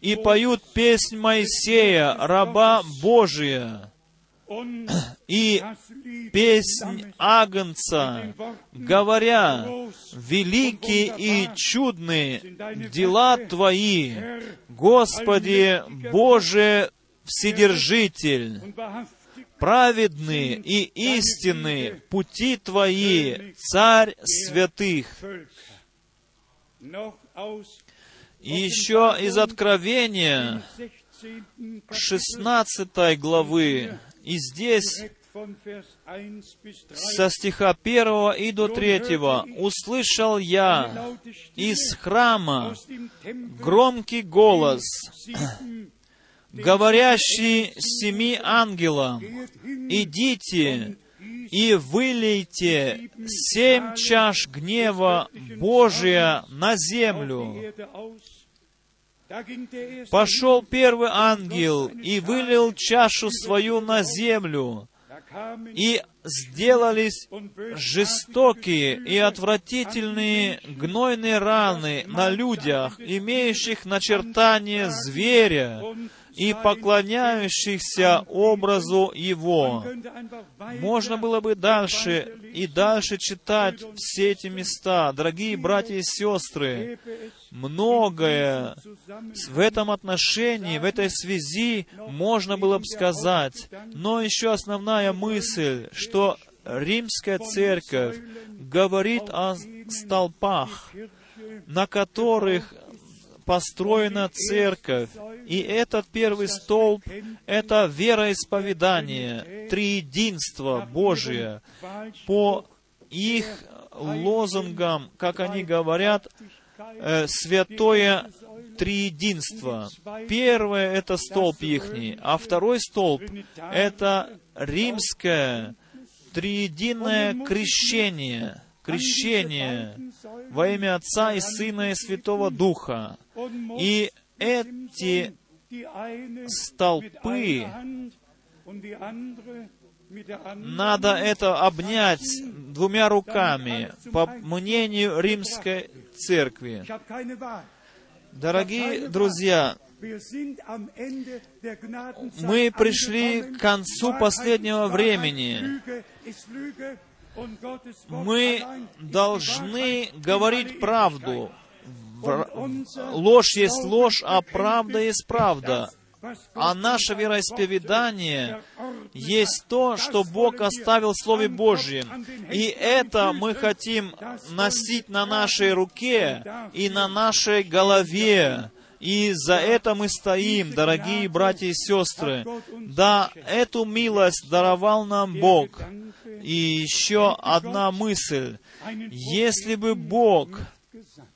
Speaker 1: «И поют песнь Моисея, раба Божия, и песнь Агнца, говоря, «Великие и чудные дела Твои, Господи Боже Вседержитель, праведные и истинные пути Твои, Царь святых». Еще из Откровения 16 главы, и здесь со стиха первого и до третьего «Услышал я из храма громкий голос, говорящий семи ангелам, «Идите и вылейте семь чаш гнева Божия на землю». Пошел первый ангел и вылил чашу свою на землю, и сделались жестокие и отвратительные гнойные раны на людях, имеющих начертание зверя, и поклоняющихся образу Его. Можно было бы дальше и дальше читать все эти места. Дорогие братья и сестры, многое в этом отношении, в этой связи можно было бы сказать. Но еще основная мысль, что римская церковь говорит о столпах, на которых построена церковь. И этот первый столб — это вероисповедание, триединство Божие. По их лозунгам, как они говорят, э, святое триединство. Первое — это столб ихний, а второй столб — это римское триединое крещение, крещение во имя Отца и Сына и Святого Духа. И эти столпы надо это обнять двумя руками, по мнению римской церкви. Дорогие друзья, мы пришли к концу последнего времени. Мы должны говорить правду. Ложь есть ложь, а правда есть правда. А наше вероисповедание есть то, что Бог оставил в Слове Божьем. И это мы хотим носить на нашей руке и на нашей голове. И за это мы стоим, дорогие братья и сестры. Да, эту милость даровал нам Бог. И еще одна мысль. Если бы Бог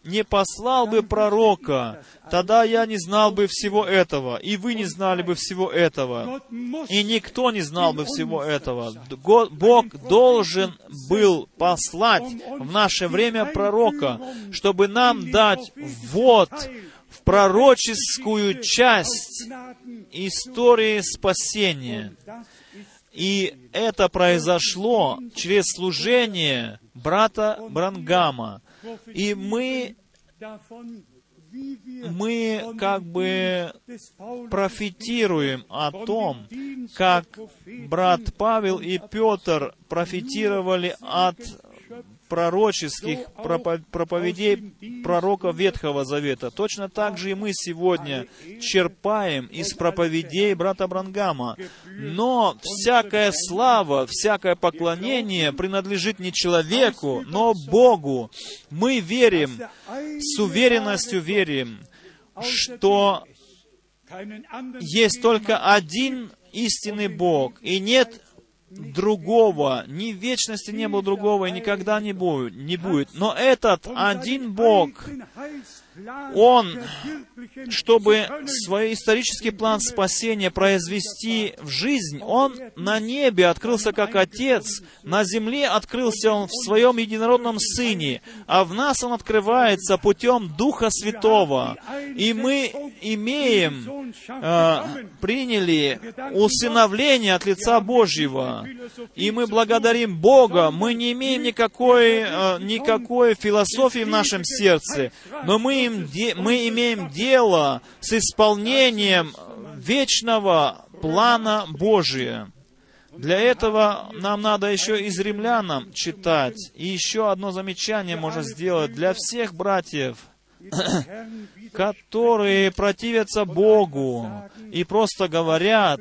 Speaker 1: не послал бы пророка, тогда я не знал бы всего этого, и вы не знали бы всего этого, и никто не знал бы всего этого. Бог должен был послать в наше время пророка, чтобы нам дать вот в пророческую часть истории спасения. И это произошло через служение брата Брангама. И мы, мы как бы профитируем о том, как брат Павел и Петр профитировали от пророческих проповедей пророков Ветхого Завета. Точно так же и мы сегодня черпаем из проповедей брата Брангама. Но всякая слава, всякое поклонение принадлежит не человеку, но Богу. Мы верим, с уверенностью верим, что есть только один истинный Бог, и нет другого, ни в вечности не было другого и никогда не будет. Не будет. Но этот один Бог, Он, чтобы свой исторический план спасения произвести в жизнь, Он на небе открылся как Отец, на земле открылся Он в Своем единородном Сыне, а в нас Он открывается путем Духа Святого. И мы имеем, э, приняли усыновление от лица Божьего. И мы благодарим Бога. Мы не имеем никакой, э, никакой философии в нашем сердце, но мы имеем, мы имеем дело с исполнением вечного плана Божия. Для этого нам надо еще из римлянам читать. И еще одно замечание можно сделать для всех братьев, которые противятся Богу и просто говорят,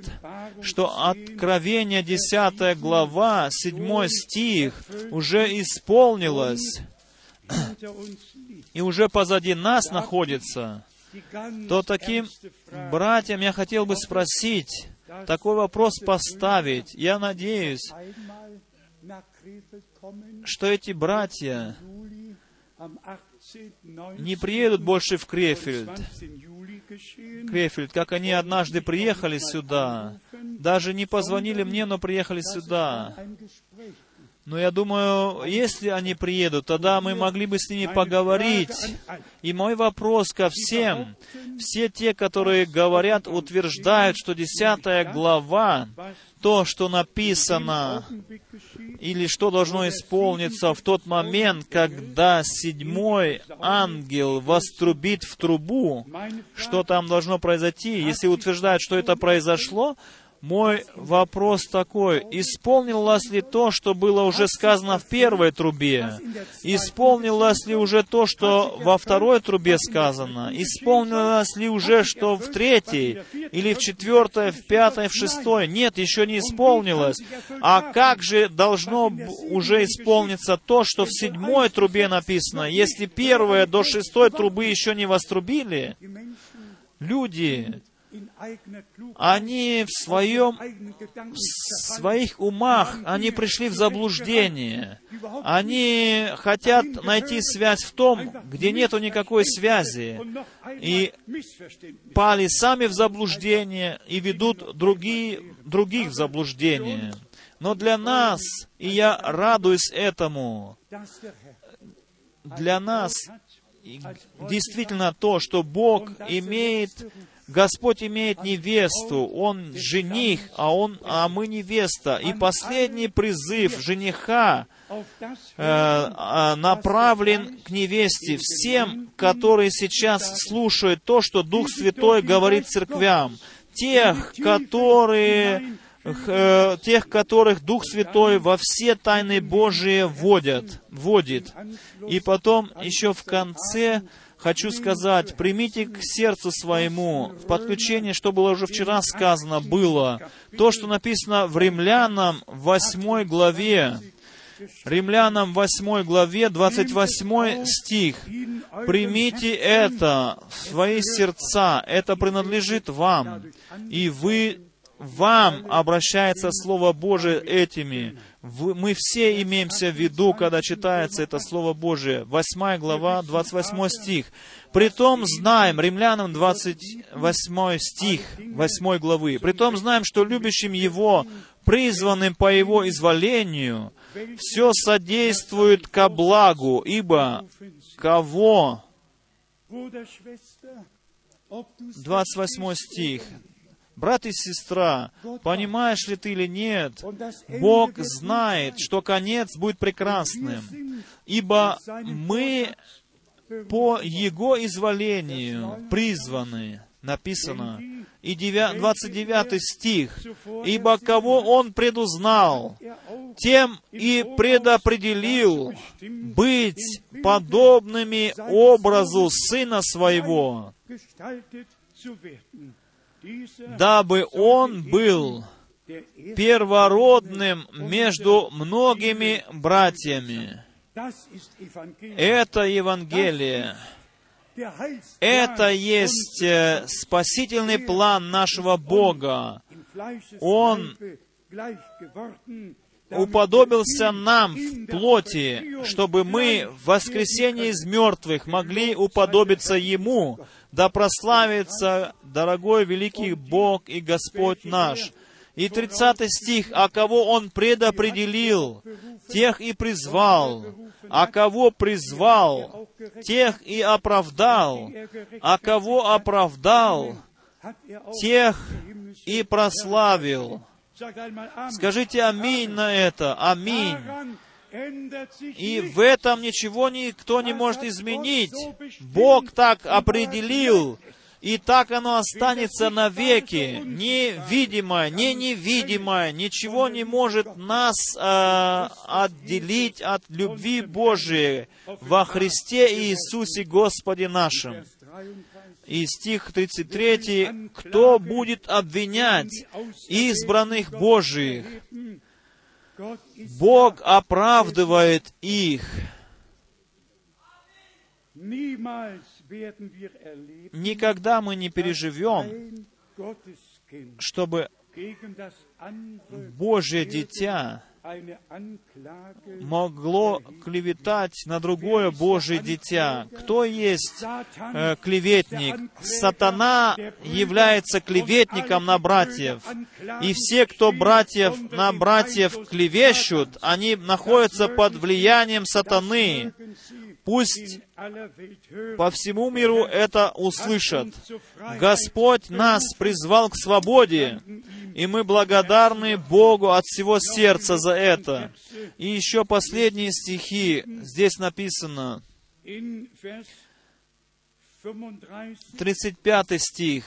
Speaker 1: что Откровение 10 глава, 7 стих уже исполнилось, и уже позади нас находится, то таким братьям я хотел бы спросить, такой вопрос поставить. Я надеюсь, что эти братья не приедут больше в Крефельд. Крефельд, как они однажды приехали сюда, даже не позвонили мне, но приехали сюда. Но я думаю, если они приедут, тогда мы могли бы с ними поговорить. И мой вопрос ко всем, все те, которые говорят, утверждают, что десятая глава, то, что написано, или что должно исполниться в тот момент, когда седьмой ангел вострубит в трубу, что там должно произойти. Если утверждают, что это произошло, Мой вопрос такой, исполнилось ли то, что было уже сказано в первой трубе? Исполнилось ли уже то, что во второй трубе сказано? Исполнилось ли уже, что в третьей, или в четвертой, в пятой, в шестой? Нет, еще не исполнилось. А как же должно уже исполниться то, что в седьмой трубе написано? Если первая до шестой трубы еще не вострубили, люди они в своем, в своих умах, они пришли в заблуждение. Они хотят найти связь в том, где нету никакой связи. И пали сами в заблуждение и ведут другие, других в заблуждение. Но для нас, и я радуюсь этому, для нас действительно то, что Бог имеет, Господь имеет невесту, Он жених, а, он, а мы невеста. И последний призыв жениха э, а, направлен к невесте, всем, которые сейчас слушают то, что Дух Святой говорит церквям, тех, которые э, тех, которых Дух Святой во все тайны Божии вводят, вводит. И потом еще в конце хочу сказать, примите к сердцу своему, в подключение, что было уже вчера сказано, было то, что написано в Римлянам 8 главе, Римлянам 8 главе, 28 стих. «Примите это в свои сердца, это принадлежит вам, и вы, вам обращается Слово Божие этими. Мы все имеемся в виду, когда читается это Слово Божие. 8 глава, 28 стих. Притом знаем, римлянам 28 стих 8 главы, притом знаем, что любящим Его, призванным по Его изволению, все содействует ко благу, ибо кого,
Speaker 2: Bruder, Schwester, ob du's
Speaker 1: 28 стих, брат и сестра, понимаешь ли ты или нет, Бог знает, что конец будет прекрасным, ибо мы по Его изволению призваны, написано. И девя- 29 стих. «Ибо кого Он предузнал, тем и предопределил быть подобными образу Сына Своего, дабы Он был первородным между многими братьями». Это Евангелие. Это есть э, спасительный план нашего Бога. Он Уподобился нам в плоти, чтобы мы в воскресении из мертвых могли уподобиться Ему, да прославится дорогой великий Бог и Господь наш. И 30 стих, «А кого Он предопределил, тех и призвал, а кого призвал, тех и оправдал, а кого оправдал, тех и прославил». Скажите аминь на это. Аминь. И в этом ничего никто не может изменить. Бог так определил, и так оно останется навеки. Невидимое, не невидимое, ничего не может нас э, отделить от любви Божией во Христе Иисусе Господе нашем.
Speaker 2: Vers 33.
Speaker 1: И стих 33. «Кто будет обвинять избранных Божиих? Бог оправдывает их». Никогда мы не переживем, чтобы Божье дитя могло клеветать на другое Божье дитя. Кто есть э, клеветник? Сатана является клеветником на братьев. И все, кто братьев на братьев клевещут, они находятся под влиянием сатаны. Пусть по всему миру это услышат. Господь нас призвал к свободе, и мы благодарны Богу от всего сердца за это. И еще последние стихи. Здесь написано,
Speaker 2: In Vers 35,
Speaker 1: 35 стих.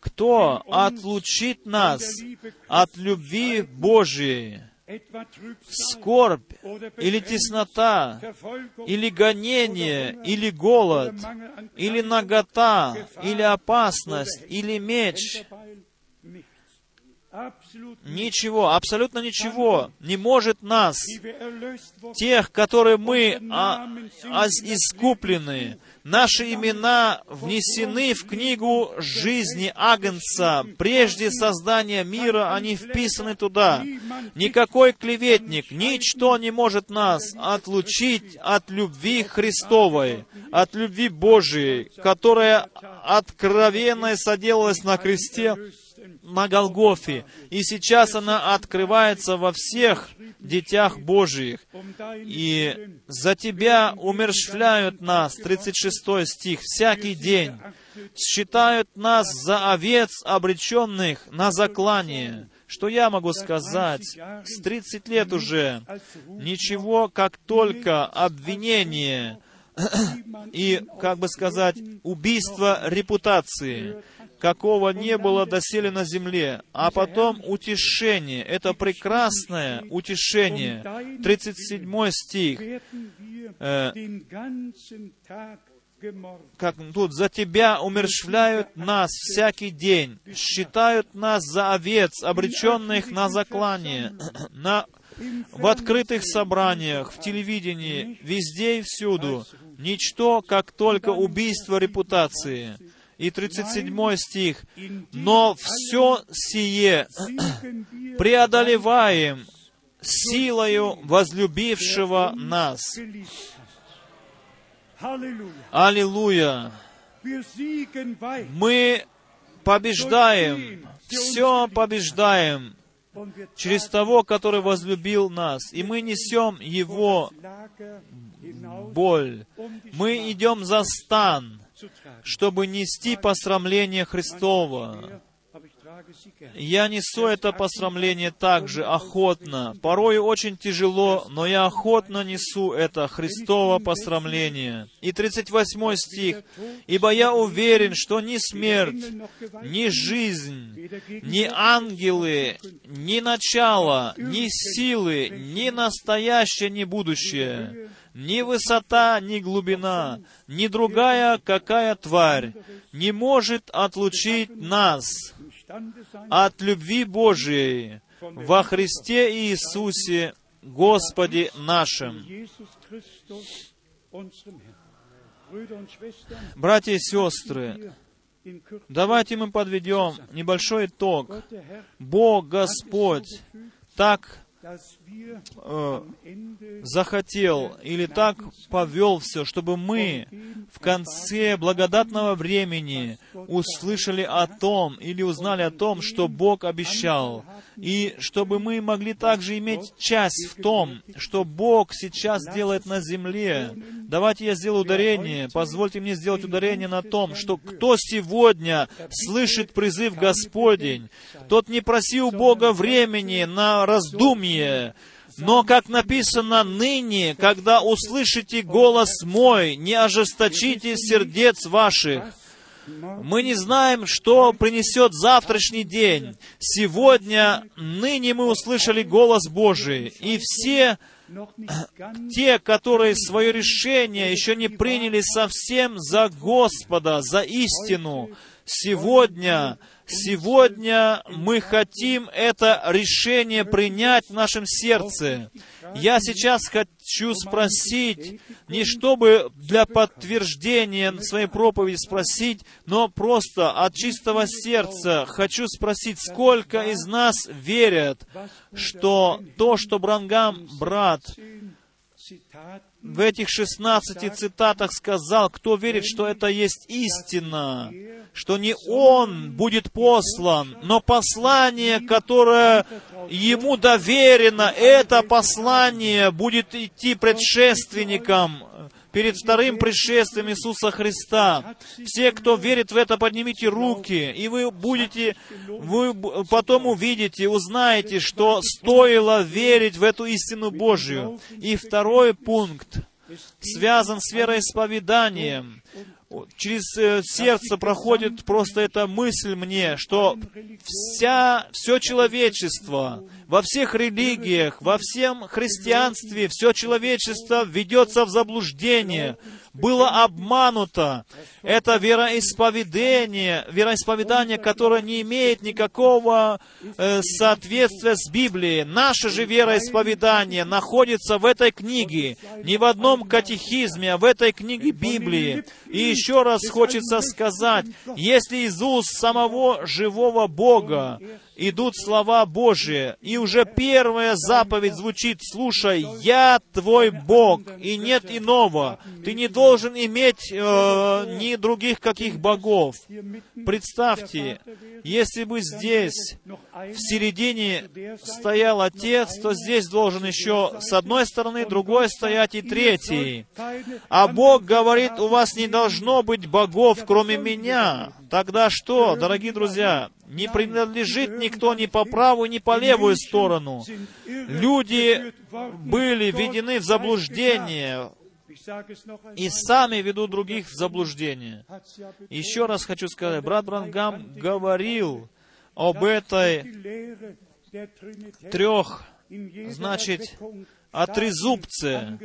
Speaker 1: Кто отлучит нас от любви Божией? Скорбь или теснота, или гонение, или голод, или нагота, или опасность, или меч. Ничего, абсолютно ничего не может нас, тех, которые мы а, а, искуплены, наши имена внесены в книгу жизни Агнца. Прежде создания мира они вписаны туда. Никакой клеветник, ничто не может нас отлучить от любви Христовой, от любви Божией, которая откровенно соделалась на кресте на Голгофе. И сейчас она открывается во всех детях
Speaker 2: dein
Speaker 1: И за Тебя умерщвляют нас, 36 стих, всякий день. Считают нас за овец, обреченных на заклание. Что я могу сказать? С 30 лет уже ничего, как только обвинение и, как бы сказать, убийство репутации, какого не было доселе на земле, а потом утешение, это прекрасное утешение. 37 стих,
Speaker 2: gemordet.
Speaker 1: как тут, «За Тебя умерщвляют нас всякий день, считают нас за овец, обреченных на заклание, на, в открытых собраниях, в телевидении, везде и всюду. Ничто, как только убийство репутации». И 37 стих, «Но все сие преодолеваем силою возлюбившего нас». Аллилуйя! Мы побеждаем, все побеждаем через того, который возлюбил нас. И мы несем Его боль. Мы идем за стан. Чтобы нести посрамление Христова. Я несу это посрамление также охотно. Порой очень тяжело, но я охотно несу это Христово посрамление. И 38 стих. «Ибо я уверен, что ни смерть, ни жизнь, ни ангелы, ни начало, ни силы, ни настоящее, ни будущее, ни высота, ни глубина, ни другая какая тварь не может отлучить нас от любви Божией во Христе Иисусе, Господе нашим. Братья и сестры, давайте мы подведем небольшой итог. Бог, Господь, так э, захотел или так повел все, чтобы мы в конце благодатного времени услышали о том или узнали о том, что Бог обещал, и чтобы мы могли также иметь часть в том, что Бог сейчас делает на земле. Давайте я сделаю ударение, позвольте мне сделать ударение на том, что кто сегодня слышит призыв Господень, тот не просил Бога времени на раздумье, но, как написано ныне, когда услышите голос мой, не ожесточите сердец ваших. Мы не знаем, что принесет завтрашний день. Сегодня, ныне мы услышали голос Божий, и все те, которые свое решение еще не приняли совсем за Господа, за истину, сегодня, сегодня мы хотим это решение принять в нашем сердце. Я сейчас хочу спросить, не чтобы для подтверждения своей проповеди спросить, но просто от чистого сердца хочу спросить, сколько из нас верят, что то, что Брангам, брат, в этих 16 цитатах сказал, кто верит, что это есть истина, что не он будет послан, но послание, которое ему доверено, это послание будет идти предшественником перед вторым пришествием Иисуса Христа. Все, кто верит в это, поднимите руки, и вы будете, вы потом увидите, узнаете, что стоило верить в эту истину Божью. И второй пункт связан с вероисповеданием. Через э, сердце проходит просто эта мысль мне, что вся, все человечество, во всех религиях, во всем христианстве, все человечество ведется в заблуждение, было обмануто. Это вероисповедание, вероисповедание, которое не имеет никакого э, соответствия с Библией. Наше же вероисповедание находится в этой книге, не в одном катехизме, а в этой книге Библии. И еще раз хочется сказать, если из уст самого живого Бога идут слова Божии, и уже первая заповедь звучит, слушай, я твой Бог, и нет иного. Ты не должен иметь э, ни других каких богов. Представьте, если бы здесь в середине стоял Отец, то здесь должен еще с одной стороны, другой стоять и третий. А Бог говорит, у вас не должно быть богов, кроме меня. Тогда что, дорогие друзья, не принадлежит никто ни по правую, ни по левую сторону. Люди были введены в заблуждение и сами ведут других в заблуждение. Еще раз хочу сказать, брат Брангам говорил об этой трех, значит, о трезубце,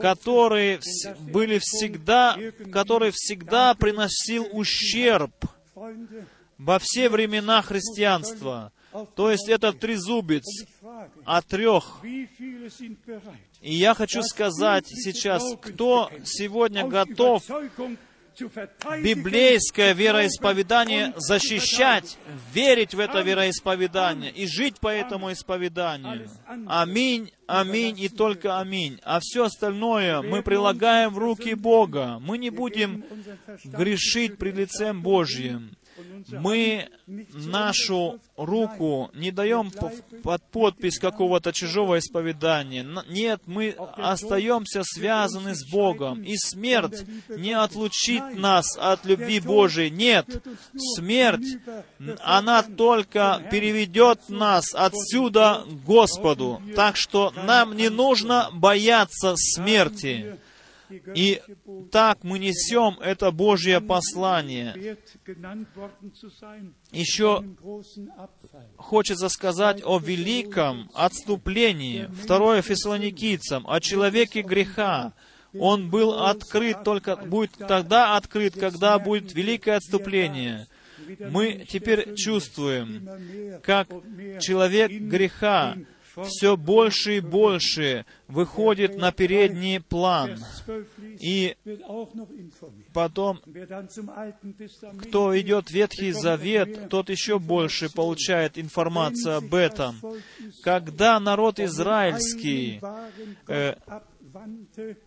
Speaker 1: которые были всегда, который всегда приносил ущерб во все времена христианства. То есть это трезубец о трех. И я хочу сказать сейчас, кто сегодня готов библейское вероисповедание защищать, верить в это вероисповедание и жить по этому исповеданию. Аминь, аминь и только аминь. А все остальное мы прилагаем в руки Бога. Мы не будем грешить пред лицем Божьим мы нашу руку не даем под подпись какого-то чужого исповедания. Нет, мы остаемся связаны с Богом. И смерть не отлучит нас от любви Божией. Нет, смерть, она только переведет нас отсюда к Господу. Так что нам не нужно бояться смерти. И так мы несем это Божье послание. Еще хочется сказать о великом отступлении. Второе Фессалоникийцам, о человеке греха. Он был открыт только, будет тогда открыт, когда будет великое отступление. Мы теперь чувствуем, как человек греха все больше и больше выходит на передний план. И потом, кто идет в Ветхий Завет, тот еще больше получает информацию об этом. Когда народ израильский э,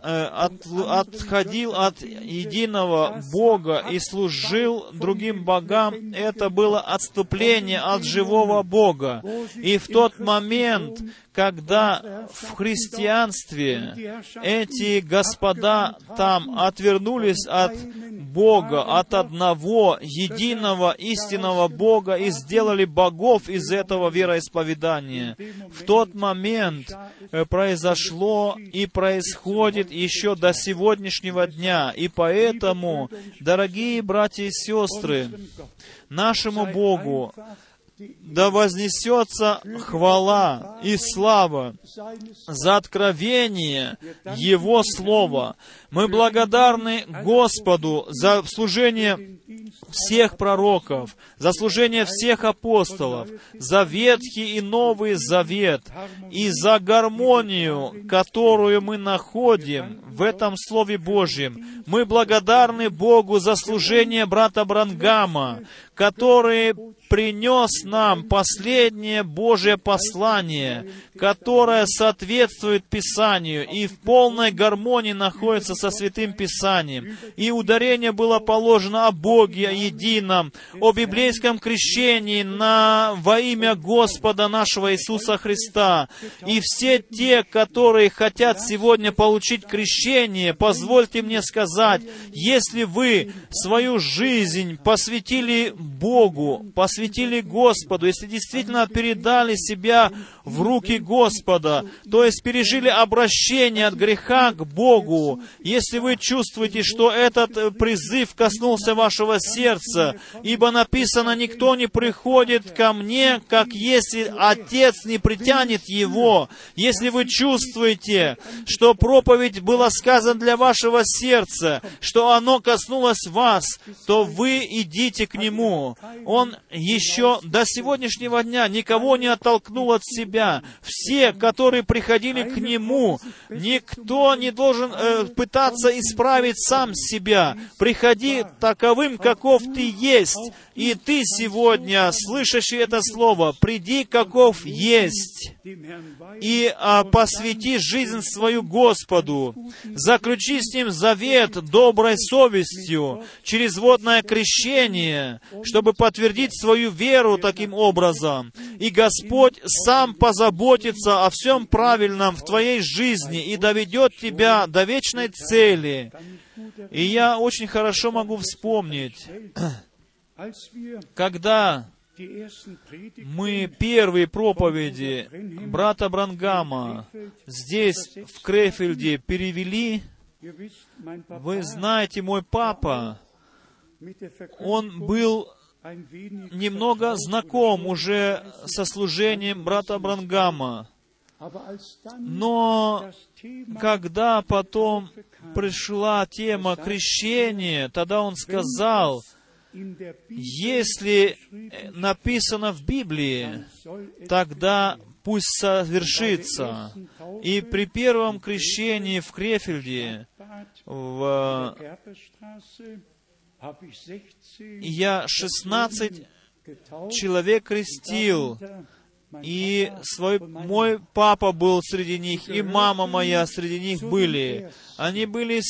Speaker 1: от, отходил от единого Бога и служил другим богам, это было отступление от живого Бога. И в тот момент, когда в христианстве эти господа там отвернулись от Бога, от одного единого истинного Бога и сделали богов из этого вероисповедания. В тот момент э, произошло и происходит еще до сегодняшнего дня. И поэтому, дорогие братья и сестры, нашему Богу да вознесется хвала и слава за откровение Его Слова. Мы благодарны Господу за служение всех пророков, за служение всех апостолов, за Ветхий и Новый Завет и за гармонию, которую мы находим в этом Слове Божьем. Мы благодарны Богу за служение брата Брангама, который принес нам последнее Божье послание, которое соответствует Писанию и в полной гармонии находится со Святым Писанием. И ударение было положено о Боге, о едином, о библейском крещении на, во имя Господа нашего Иисуса Христа. И все те, которые хотят сегодня получить крещение, позвольте мне сказать, если вы свою жизнь посвятили Богу, посвятили Господу, если действительно передали себя в руки Господа, то есть пережили обращение от греха к Богу, если вы чувствуете, что этот призыв коснулся вашего сердца, ибо написано, никто не приходит ко мне, как если Отец не притянет его. Если вы чувствуете, что проповедь была сказана для вашего сердца, что оно коснулось вас, то вы идите к Нему. Он еще до сегодняшнего дня никого не оттолкнул от себя. Все, которые приходили к Нему, никто не должен э, пытаться исправить сам себя. Приходи таковым, каков ты есть. И ты сегодня, слышащий это слово, приди, каков есть, и а, посвяти жизнь свою Господу. Заключи с Ним завет доброй совестью через водное крещение, чтобы подтвердить свою веру таким образом. И Господь сам позаботится о всем правильном в твоей жизни и доведет тебя до вечной цели. И я очень хорошо могу вспомнить, когда мы первые проповеди брата Брангама здесь, в Крефельде, перевели, вы знаете, мой папа, он был немного знаком уже со служением брата Брангама. Но когда потом пришла тема крещения, тогда он сказал, если написано в Библии, тогда пусть совершится. И при первом крещении в Крефельде, в... я 16 человек крестил, и свой, мой папа был среди них, и мама моя среди них были. Они были,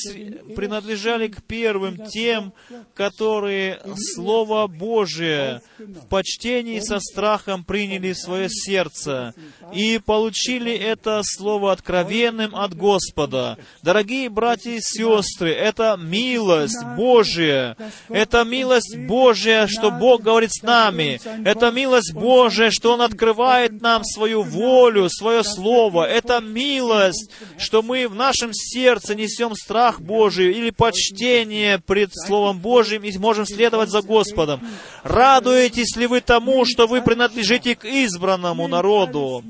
Speaker 1: принадлежали к первым тем, которые Слово Божие в почтении со страхом приняли в свое сердце и получили это Слово откровенным от Господа. Дорогие братья и сестры, это милость Божия. Это милость Божия, что Бог говорит с нами. Это милость Божия, что Он открывает нам свою волю, свое Слово. Это милость, что мы в нашем сердце несем страх Божий или почтение пред Словом Божьим и можем следовать за Господом. Радуетесь ли вы тому, что вы принадлежите к избранному народу?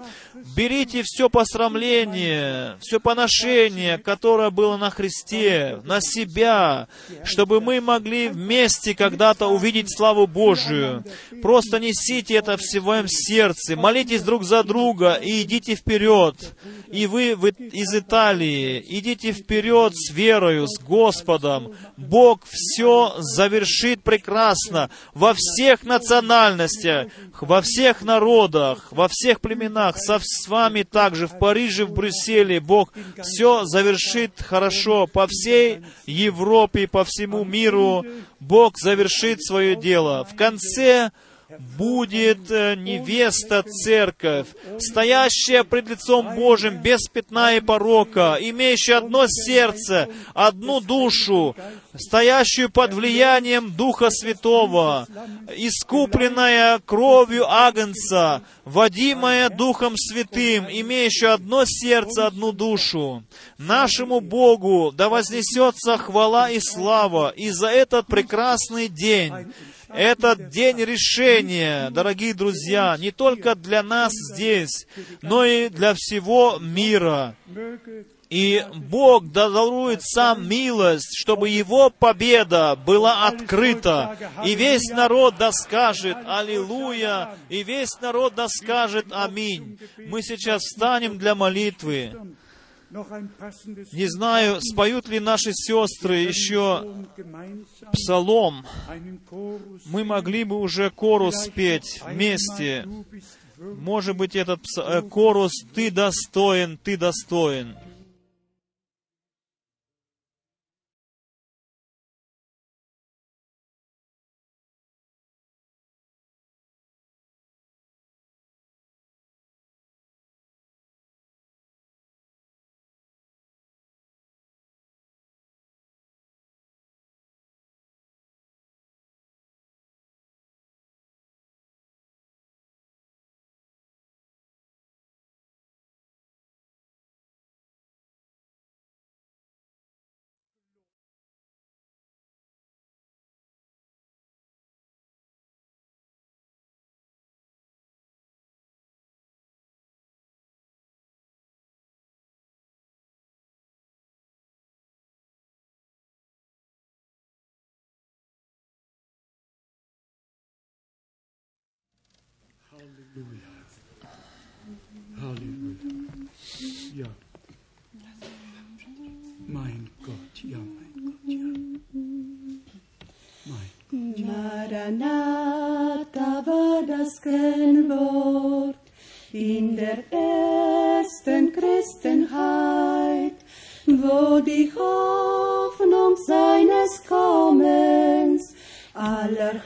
Speaker 1: Берите все посрамление, все поношение, которое было на Христе, на себя, чтобы мы могли вместе когда-то увидеть славу Божию. Просто несите это в своем сердце, молитесь друг за друга и идите вперед. И вы, вы из Италии, идите вперед с верою, с Господом. Бог все завершит прекрасно во всех национальностях, во всех народах, во всех племенах, со с вами также в Париже, в Брюсселе. Бог все завершит хорошо по всей Европе, по всему миру. Бог завершит свое дело. В конце будет э, невеста церковь, стоящая пред лицом Божьим без пятна и порока, имеющая одно сердце, одну душу, стоящую под влиянием Духа Святого, искупленная кровью Агнца, водимая Духом Святым, имеющая одно сердце, одну душу. Нашему Богу да вознесется хвала и слава и за этот прекрасный день, этот день решения, дорогие друзья, не только для нас здесь, но и для всего мира. И Бог дарует сам милость, чтобы Его победа была открыта. И весь народ да скажет «Аллилуйя», и весь народ да скажет «Аминь». Мы сейчас встанем для молитвы. Не знаю, споют ли наши сестры еще псалом. Мы могли бы уже корус спеть вместе. Может быть, этот корус «Ты достоин, ты достоин».
Speaker 2: Halleluja. Halleluja. Ja. Mein Gott, ja, mein Gott, ja. Mein
Speaker 3: Maranatha war das Kennwort in der ersten Christenheit, wo die Hoffnung seines Kommens aller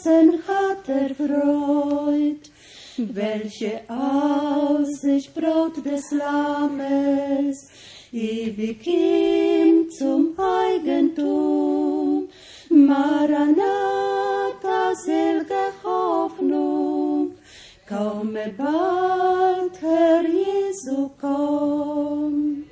Speaker 3: Herzen hat erfreut. Welche Aussicht Brot des Lammes, ewig ihm zum Eigentum. Maranatha, selge Hoffnung, komme bald, Herr Jesu, komm.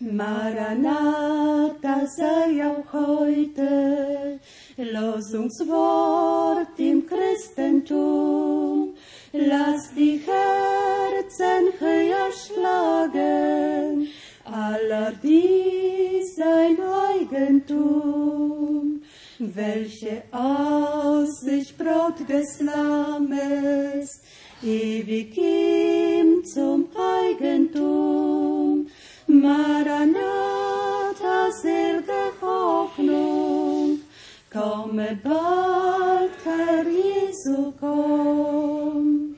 Speaker 3: Maranatha sei auch heute Losungswort im Christentum. Lass die Herzen höher schlagen, aller dies sein Eigentum. Welche Aussicht Brot des Lammes, ewig ihm zum Eigentum. Maranatha, selge Hoffnung, komme bald, Herr Jesu, komm.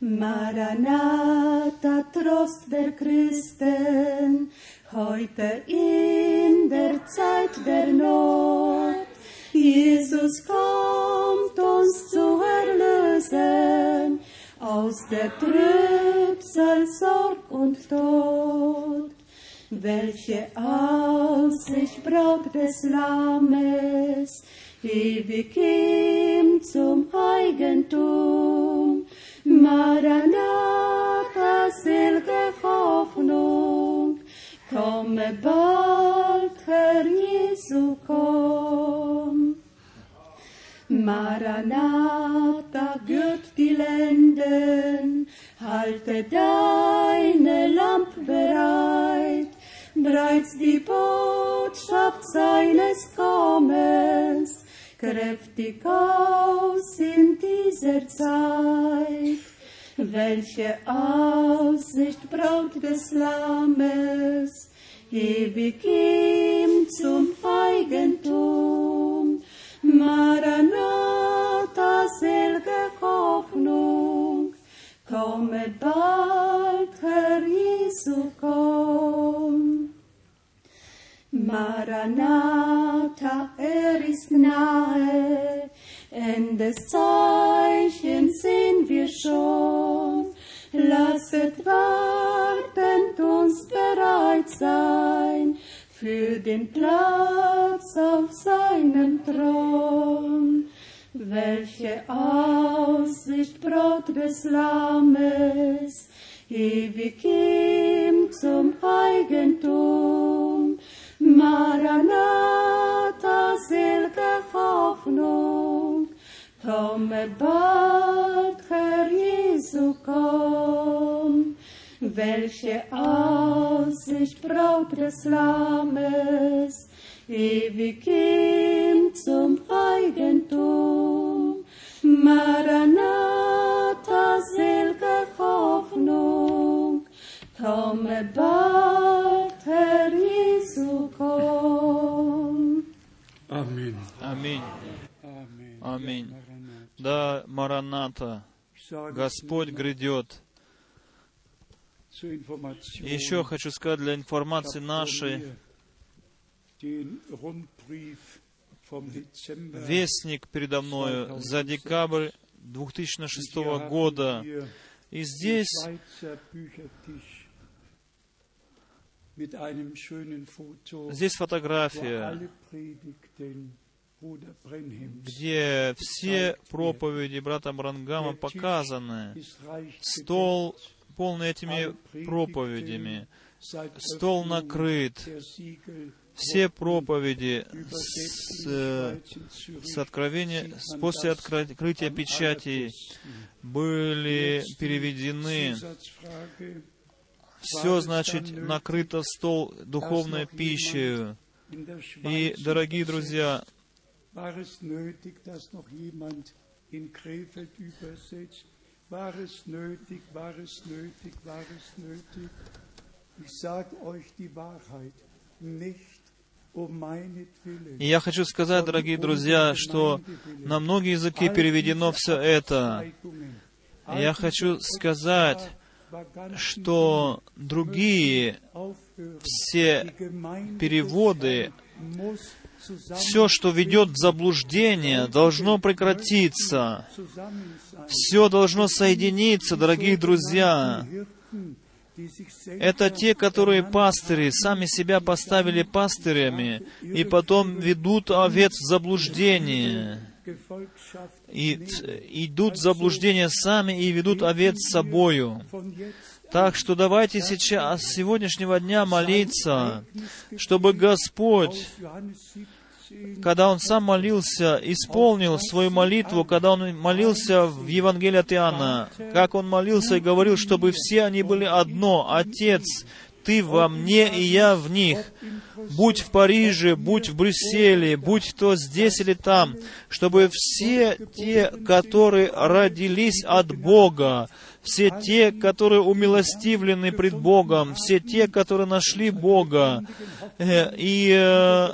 Speaker 3: Maranatha, Trost der Christen, heute in der Zeit der Not. Jesus kommt uns zu erlösen aus der Trübsal, Sorg und Tod. Welche Aussicht Braut des Lammes, ewig ihm zum Eigentum. Maranatha, selge Hoffnung, komme bald, Herr Jesu, komm. Maranatha, gürt die Lenden, halte deine Lamp bereit, bereits die Botschaft seines Kommens, kräftig aus in dieser Zeit. Welche Aussicht Braut des Lammes, ewig ihm zum Eigentum. Maranatha, selge Hoffnung, komme bald, Herr Jesu, komm. Maranatha, er ist nahe, Endeszeichen sehen wir schon. Lasset wartend uns bereit sein für den Platz auf seinem Thron. Welche Aussicht Braut des Lammes, ewig ihm zum Eigentum. Maranatha, selge Hoffnung, komme bald, Herr Jesu, komm. Welche Aussicht Braut des Lammes, ewig ihm zum Eigentum. Maranatha, selge Hoffnung, komme bald, Herr Jesu,
Speaker 2: Amen.
Speaker 1: Аминь. Аминь.
Speaker 2: Maranatha.
Speaker 1: Да, Мараната, Господь грядет. еще хочу сказать для информации нашей, вестник передо мною за декабрь 2006 года. И здесь Здесь фотография, где все проповеди брата Брангама показаны. Стол полный этими проповедями. Стол накрыт. Все проповеди с, с откровения, после открытия печати были переведены. Все, значит, накрыто стол духовной пищей. И, дорогие друзья,
Speaker 2: um.
Speaker 1: И я хочу сказать, дорогие друзья, что на многие языки переведено все это. Я хочу сказать, что другие все переводы, все, что ведет в заблуждение, должно прекратиться. Все должно соединиться, дорогие друзья. Это те, которые пастыри, сами себя поставили пастырями, и потом ведут овец в заблуждение. И идут в заблуждение сами и ведут овец с собою. Так что давайте сейчас, с сегодняшнего дня молиться, чтобы Господь, когда Он сам молился, исполнил свою молитву, когда Он молился в Евангелии от Иоанна, как Он молился и говорил, чтобы все они были одно, Отец, Ты во мне и я в них. Будь в Париже, будь в Брюсселе, будь то здесь или там, чтобы все те, которые родились от Бога, все те, которые умилостивлены пред Богом, все те, которые нашли Бога э, и э,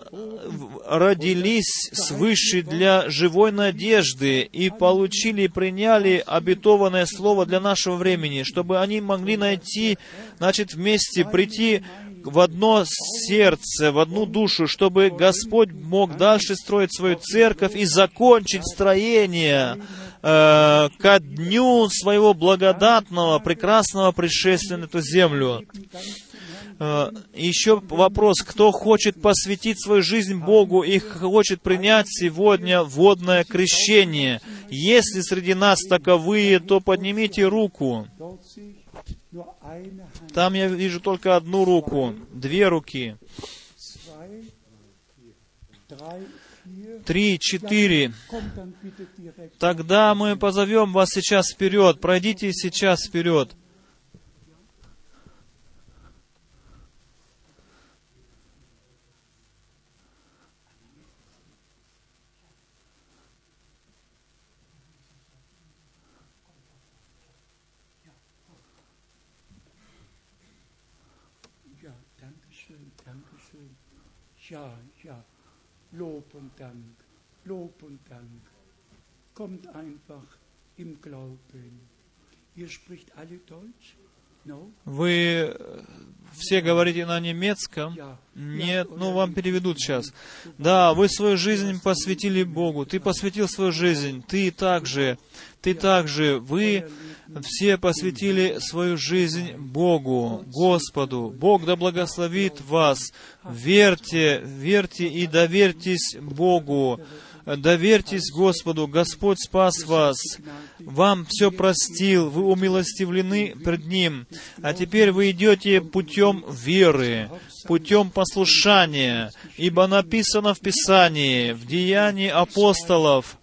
Speaker 1: родились свыше для живой надежды и получили и приняли обетованное слово для нашего времени, чтобы они могли найти, значит, вместе прийти в одно сердце, в одну душу, чтобы Господь мог дальше строить свою церковь и закончить строение э, ко дню своего благодатного, прекрасного пришествия на эту землю. Э, еще вопрос, кто хочет посвятить свою жизнь Богу и хочет принять сегодня водное крещение? Если среди нас таковые, то поднимите руку. Там я вижу только одну руку, две руки. Три, четыре. Тогда мы позовем вас сейчас вперед. Пройдите сейчас вперед.
Speaker 2: Ja, ja, Lob und Dank, Lob und Dank. Kommt einfach im Glauben. Ihr spricht alle Deutsch? No?
Speaker 1: Вы все говорите на немецком? Нет, ну вам переведут сейчас. Да, вы свою жизнь посвятили Богу. Ты посвятил свою жизнь. Ты также. Ты также. Вы все посвятили свою жизнь Богу, Господу. Бог да благословит вас. Верьте, верьте и доверьтесь Богу. Доверьтесь Господу, Господь спас вас, вам все простил, вы умилостивлены пред Ним, а теперь вы идете путем веры, путем послушания, ибо написано в Писании, в Деянии апостолов,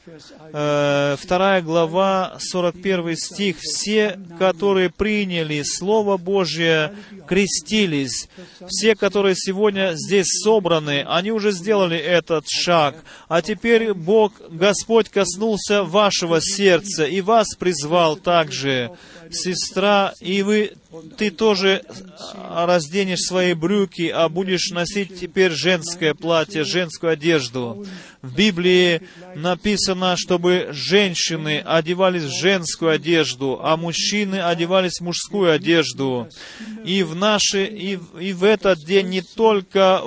Speaker 1: э, 2 глава, 41 стих, «Все, которые приняли Слово Божье, крестились». Все, которые сегодня здесь собраны, они уже сделали этот шаг. А теперь Бог, Господь коснулся вашего сердца и вас призвал также. Сестра, и вы, ты тоже разденешь свои брюки, а будешь носить теперь женское платье, женскую одежду. В Библии написано, чтобы женщины одевались в женскую одежду, а мужчины одевались в мужскую одежду. И в наши, и, и в этот день не только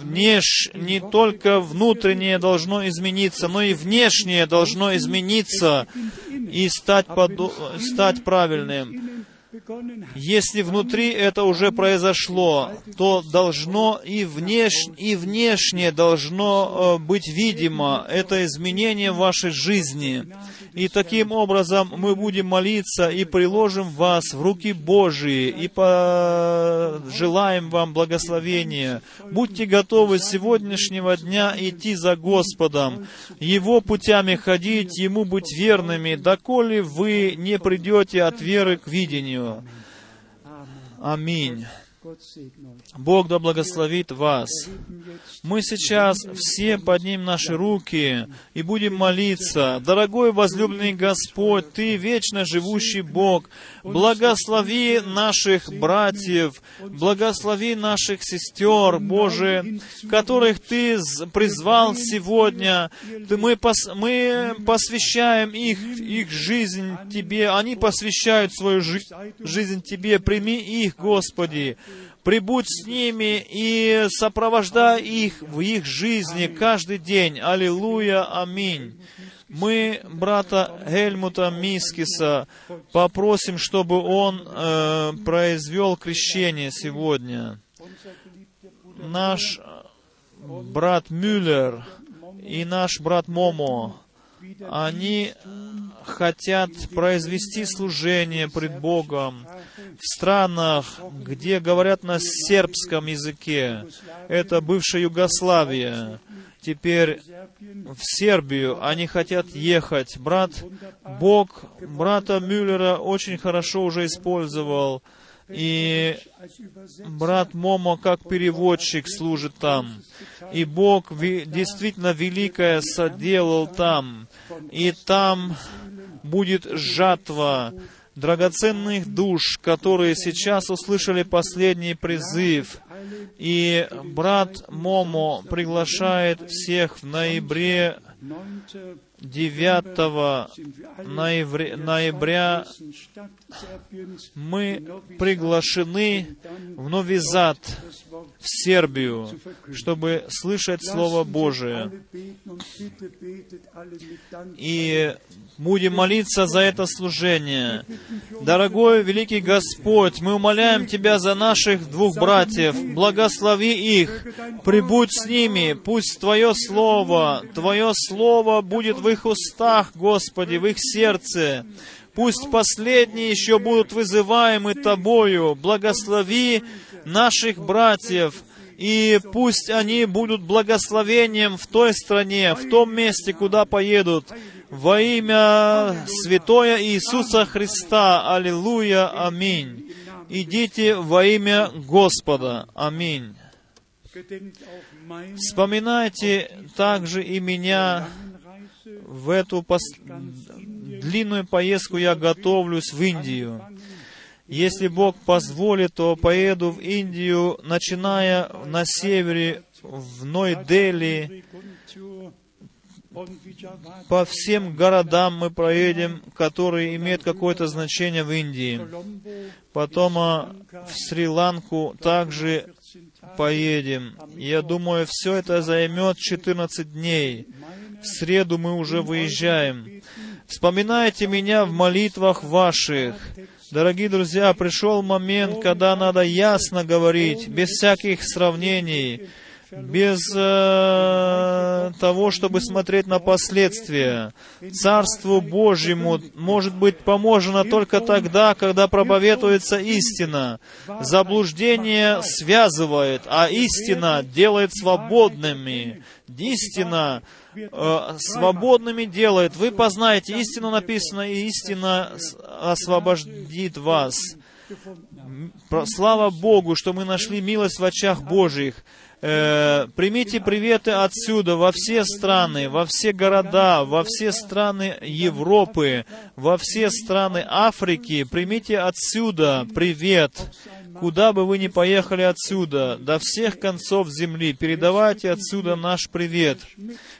Speaker 1: внеш, не только внутреннее должно измениться, но и внешнее должно измениться и стать, подо... стать правильным. Если внутри это уже произошло, то должно и, внеш... и внешне должно э, быть видимо это изменение вашей жизни. И таким образом мы будем молиться и приложим вас в руки Божии и пожелаем вам благословения. Будьте готовы с сегодняшнего дня идти за Господом, Его путями ходить, Ему быть верными, доколе вы не придете от веры к видению. Аминь. Бог да благословит вас. Мы сейчас все поднимем наши руки и будем молиться. Дорогой возлюбленный Господь, Ты вечно живущий Бог, благослови наших братьев, благослови наших сестер, Боже, которых Ты призвал сегодня. Мы, пос- мы посвящаем их, их жизнь Тебе, они посвящают свою жи- жизнь Тебе. Прими их, Господи. Прибудь с ними и сопровождай их в их жизни каждый день. Аллилуйя, аминь. Мы брата Гельмута Мискиса попросим, чтобы он э, произвел крещение сегодня. Наш э, брат Мюллер и наш брат Момо, они хотят произвести служение пред Богом в странах, где говорят на сербском языке. Это бывшая Югославия. Теперь в Сербию они хотят ехать. Брат Бог брата Мюллера очень хорошо уже использовал. И брат Момо как переводчик служит там. И Бог ви- действительно великое соделал там. И там будет жатва драгоценных душ, которые сейчас услышали последний призыв. И брат Момо приглашает всех в ноябре
Speaker 2: 9.
Speaker 1: 9
Speaker 2: sind wir alle
Speaker 1: ноября, мы приглашены в
Speaker 2: Wort
Speaker 1: в Сербию, чтобы слышать Слово Божие. И будем молиться за это служение. Дорогой великий Господь, мы умоляем Тебя за наших двух братьев. Благослови их, прибудь с ними. Пусть Твое Слово, Твое Слово будет в их устах, Господи, в их сердце. Пусть последние еще будут вызываемы Тобою. Благослови наших братьев, и пусть они будут благословением в той стране, в том месте, куда поедут. Во имя Святое Иисуса Христа. Аллилуйя. Аминь. Идите во имя Господа. Аминь. Вспоминайте также и меня в эту пос- длинную поездку я готовлюсь в Индию. Если Бог позволит, то поеду в Индию, начиная на севере, в Ной-Дели, по всем городам мы проедем, которые имеют какое-то значение в Индии. Потом а, в Шри-Ланку также
Speaker 2: 14 Tage.
Speaker 1: поедем. Я думаю, все это займет 14 дней. В среду мы уже выезжаем. Вспоминайте меня в молитвах ваших. Дорогие друзья, пришел момент, когда надо ясно говорить, без всяких сравнений, без э, того, чтобы смотреть на последствия. Царству Божьему может быть поможено только тогда, когда проповедуется истина. Заблуждение связывает, а истина делает свободными. Истина э, свободными делает. Вы познаете, истину написано, и истина освободит вас. Слава Богу, что мы нашли милость в очах Божьих. Э, примите приветы отсюда, во все страны, во все города, во все страны Европы, во все страны Африки. Примите отсюда привет. Куда бы вы ни поехали отсюда, до всех концов земли, передавайте отсюда наш привет.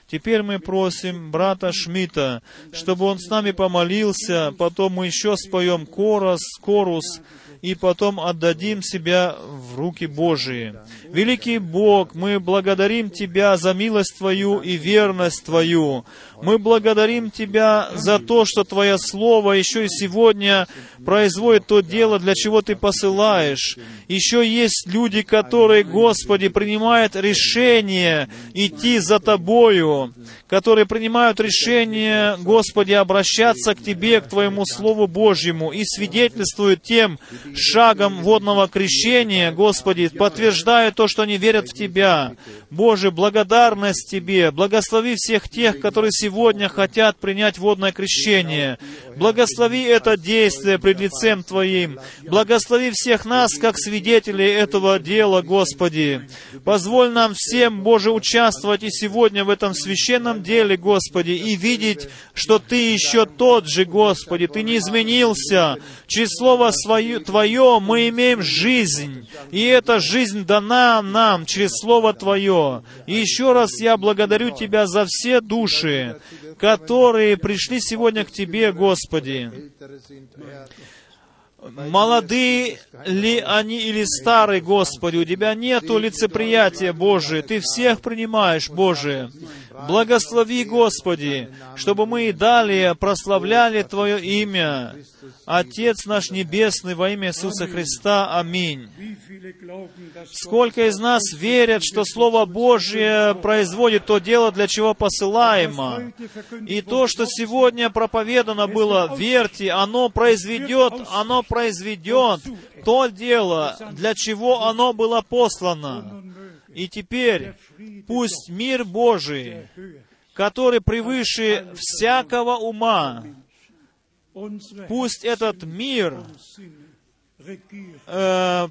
Speaker 1: Теперь мы просим брата Шмидта, чтобы он с нами помолился, потом мы еще споем корос, корус, и потом отдадим себя в руки Божии. Великий Бог, мы благодарим Тебя за милость Твою и верность Твою. Мы благодарим Тебя за то, что Твое Слово еще и сегодня производит то дело, для чего Ты посылаешь. Еще есть люди, которые, Господи, принимают решение идти за Тобою, которые принимают решение, Господи, обращаться к Тебе, к Твоему Слову Божьему и свидетельствуют тем шагом водного крещения, Господи, подтверждая то, что они верят в Тебя. Боже, благодарность Тебе. Благослови всех тех, которые сегодня сегодня хотят принять водное крещение. Благослови это действие пред лицем Твоим. Благослови всех нас, как свидетелей этого дела, Господи. Позволь нам всем, Боже, участвовать и сегодня в этом священном деле, Господи, и видеть, что Ты еще тот же, Господи. Ты не изменился. Через Слово свое, Твое мы имеем жизнь. И эта жизнь дана нам через Слово Твое. И еще раз я благодарю Тебя за все души, которые пришли сегодня к Тебе, Господи. Молодые ли они или старые, Господи, у Тебя нету лицеприятия, Божие. Ты всех принимаешь, Боже. Благослови, Господи, чтобы мы и далее прославляли Твое имя. Отец наш Небесный, во имя Иисуса Христа. Аминь. Сколько из нас верят, что Слово Божье производит то дело, для чего посылаемо. И то, что сегодня проповедано было, верьте, оно произведет, оно произведет то дело, для чего оно было послано. И теперь пусть мир Божий, который превыше всякого ума, пусть этот мир э,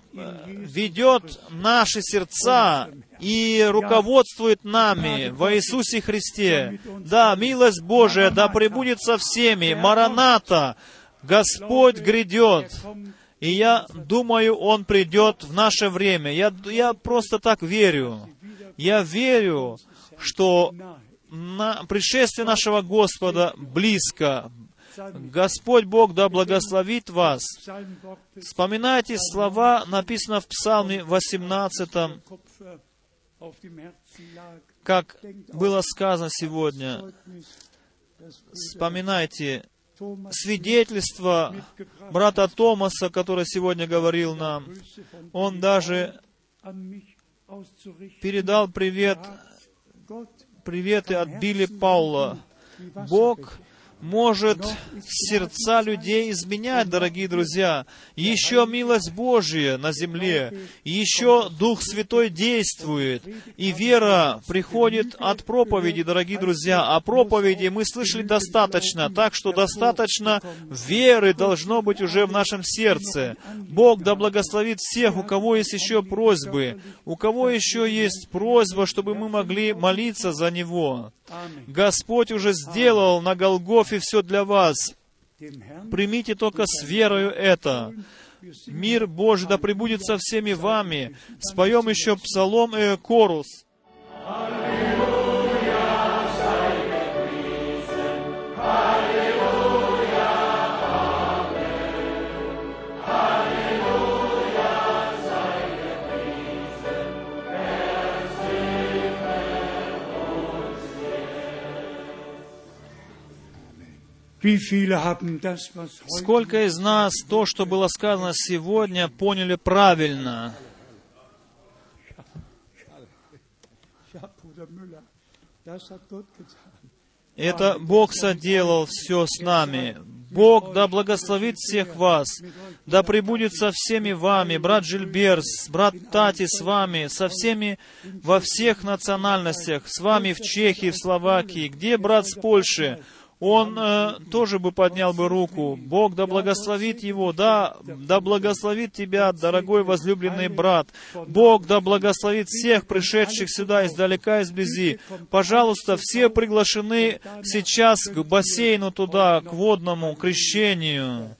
Speaker 1: ведет наши сердца и руководствует нами во Иисусе Христе. Да, милость Божия да пребудет со всеми. Мараната, Господь грядет. И я думаю, Он придет в наше время. Я, я просто так верю. Я верю, что на пришествие нашего Господа близко. Господь Бог да благословит вас. Вспоминайте слова, написано в Псалме 18, как было сказано сегодня. Вспоминайте свидетельство брата Томаса, который сегодня говорил нам. Он даже передал привет, приветы от Билли Паула. Бог может сердца людей изменять, дорогие друзья. Еще милость Божья на земле, еще Дух Святой действует, и вера приходит от проповеди, дорогие друзья. А проповеди мы слышали достаточно, так что достаточно веры должно быть уже в нашем сердце. Бог да благословит всех, у кого есть еще просьбы, у кого еще есть просьба, чтобы мы могли молиться за Него. Господь уже сделал на Голгофе все для вас. Примите только с верою это. Мир Божий да пребудет со всеми вами. Споем еще псалом и корус. Аллилуйя. Сколько из нас то, что было сказано сегодня, поняли правильно? Это Бог соделал все с нами. Бог да благословит всех вас, да пребудет со всеми вами, брат Жильберс, брат Тати с вами, со всеми во всех национальностях, с вами в Чехии, в Словакии, где брат с Польши, он э, тоже бы поднял бы руку. Бог да благословит его, да, да благословит тебя, дорогой возлюбленный брат. Бог да благословит всех пришедших сюда издалека, изблизи. Пожалуйста, все приглашены сейчас к бассейну туда, к водному крещению.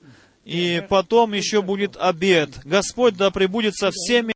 Speaker 1: И потом еще будет обед. Господь да пребудет со всеми.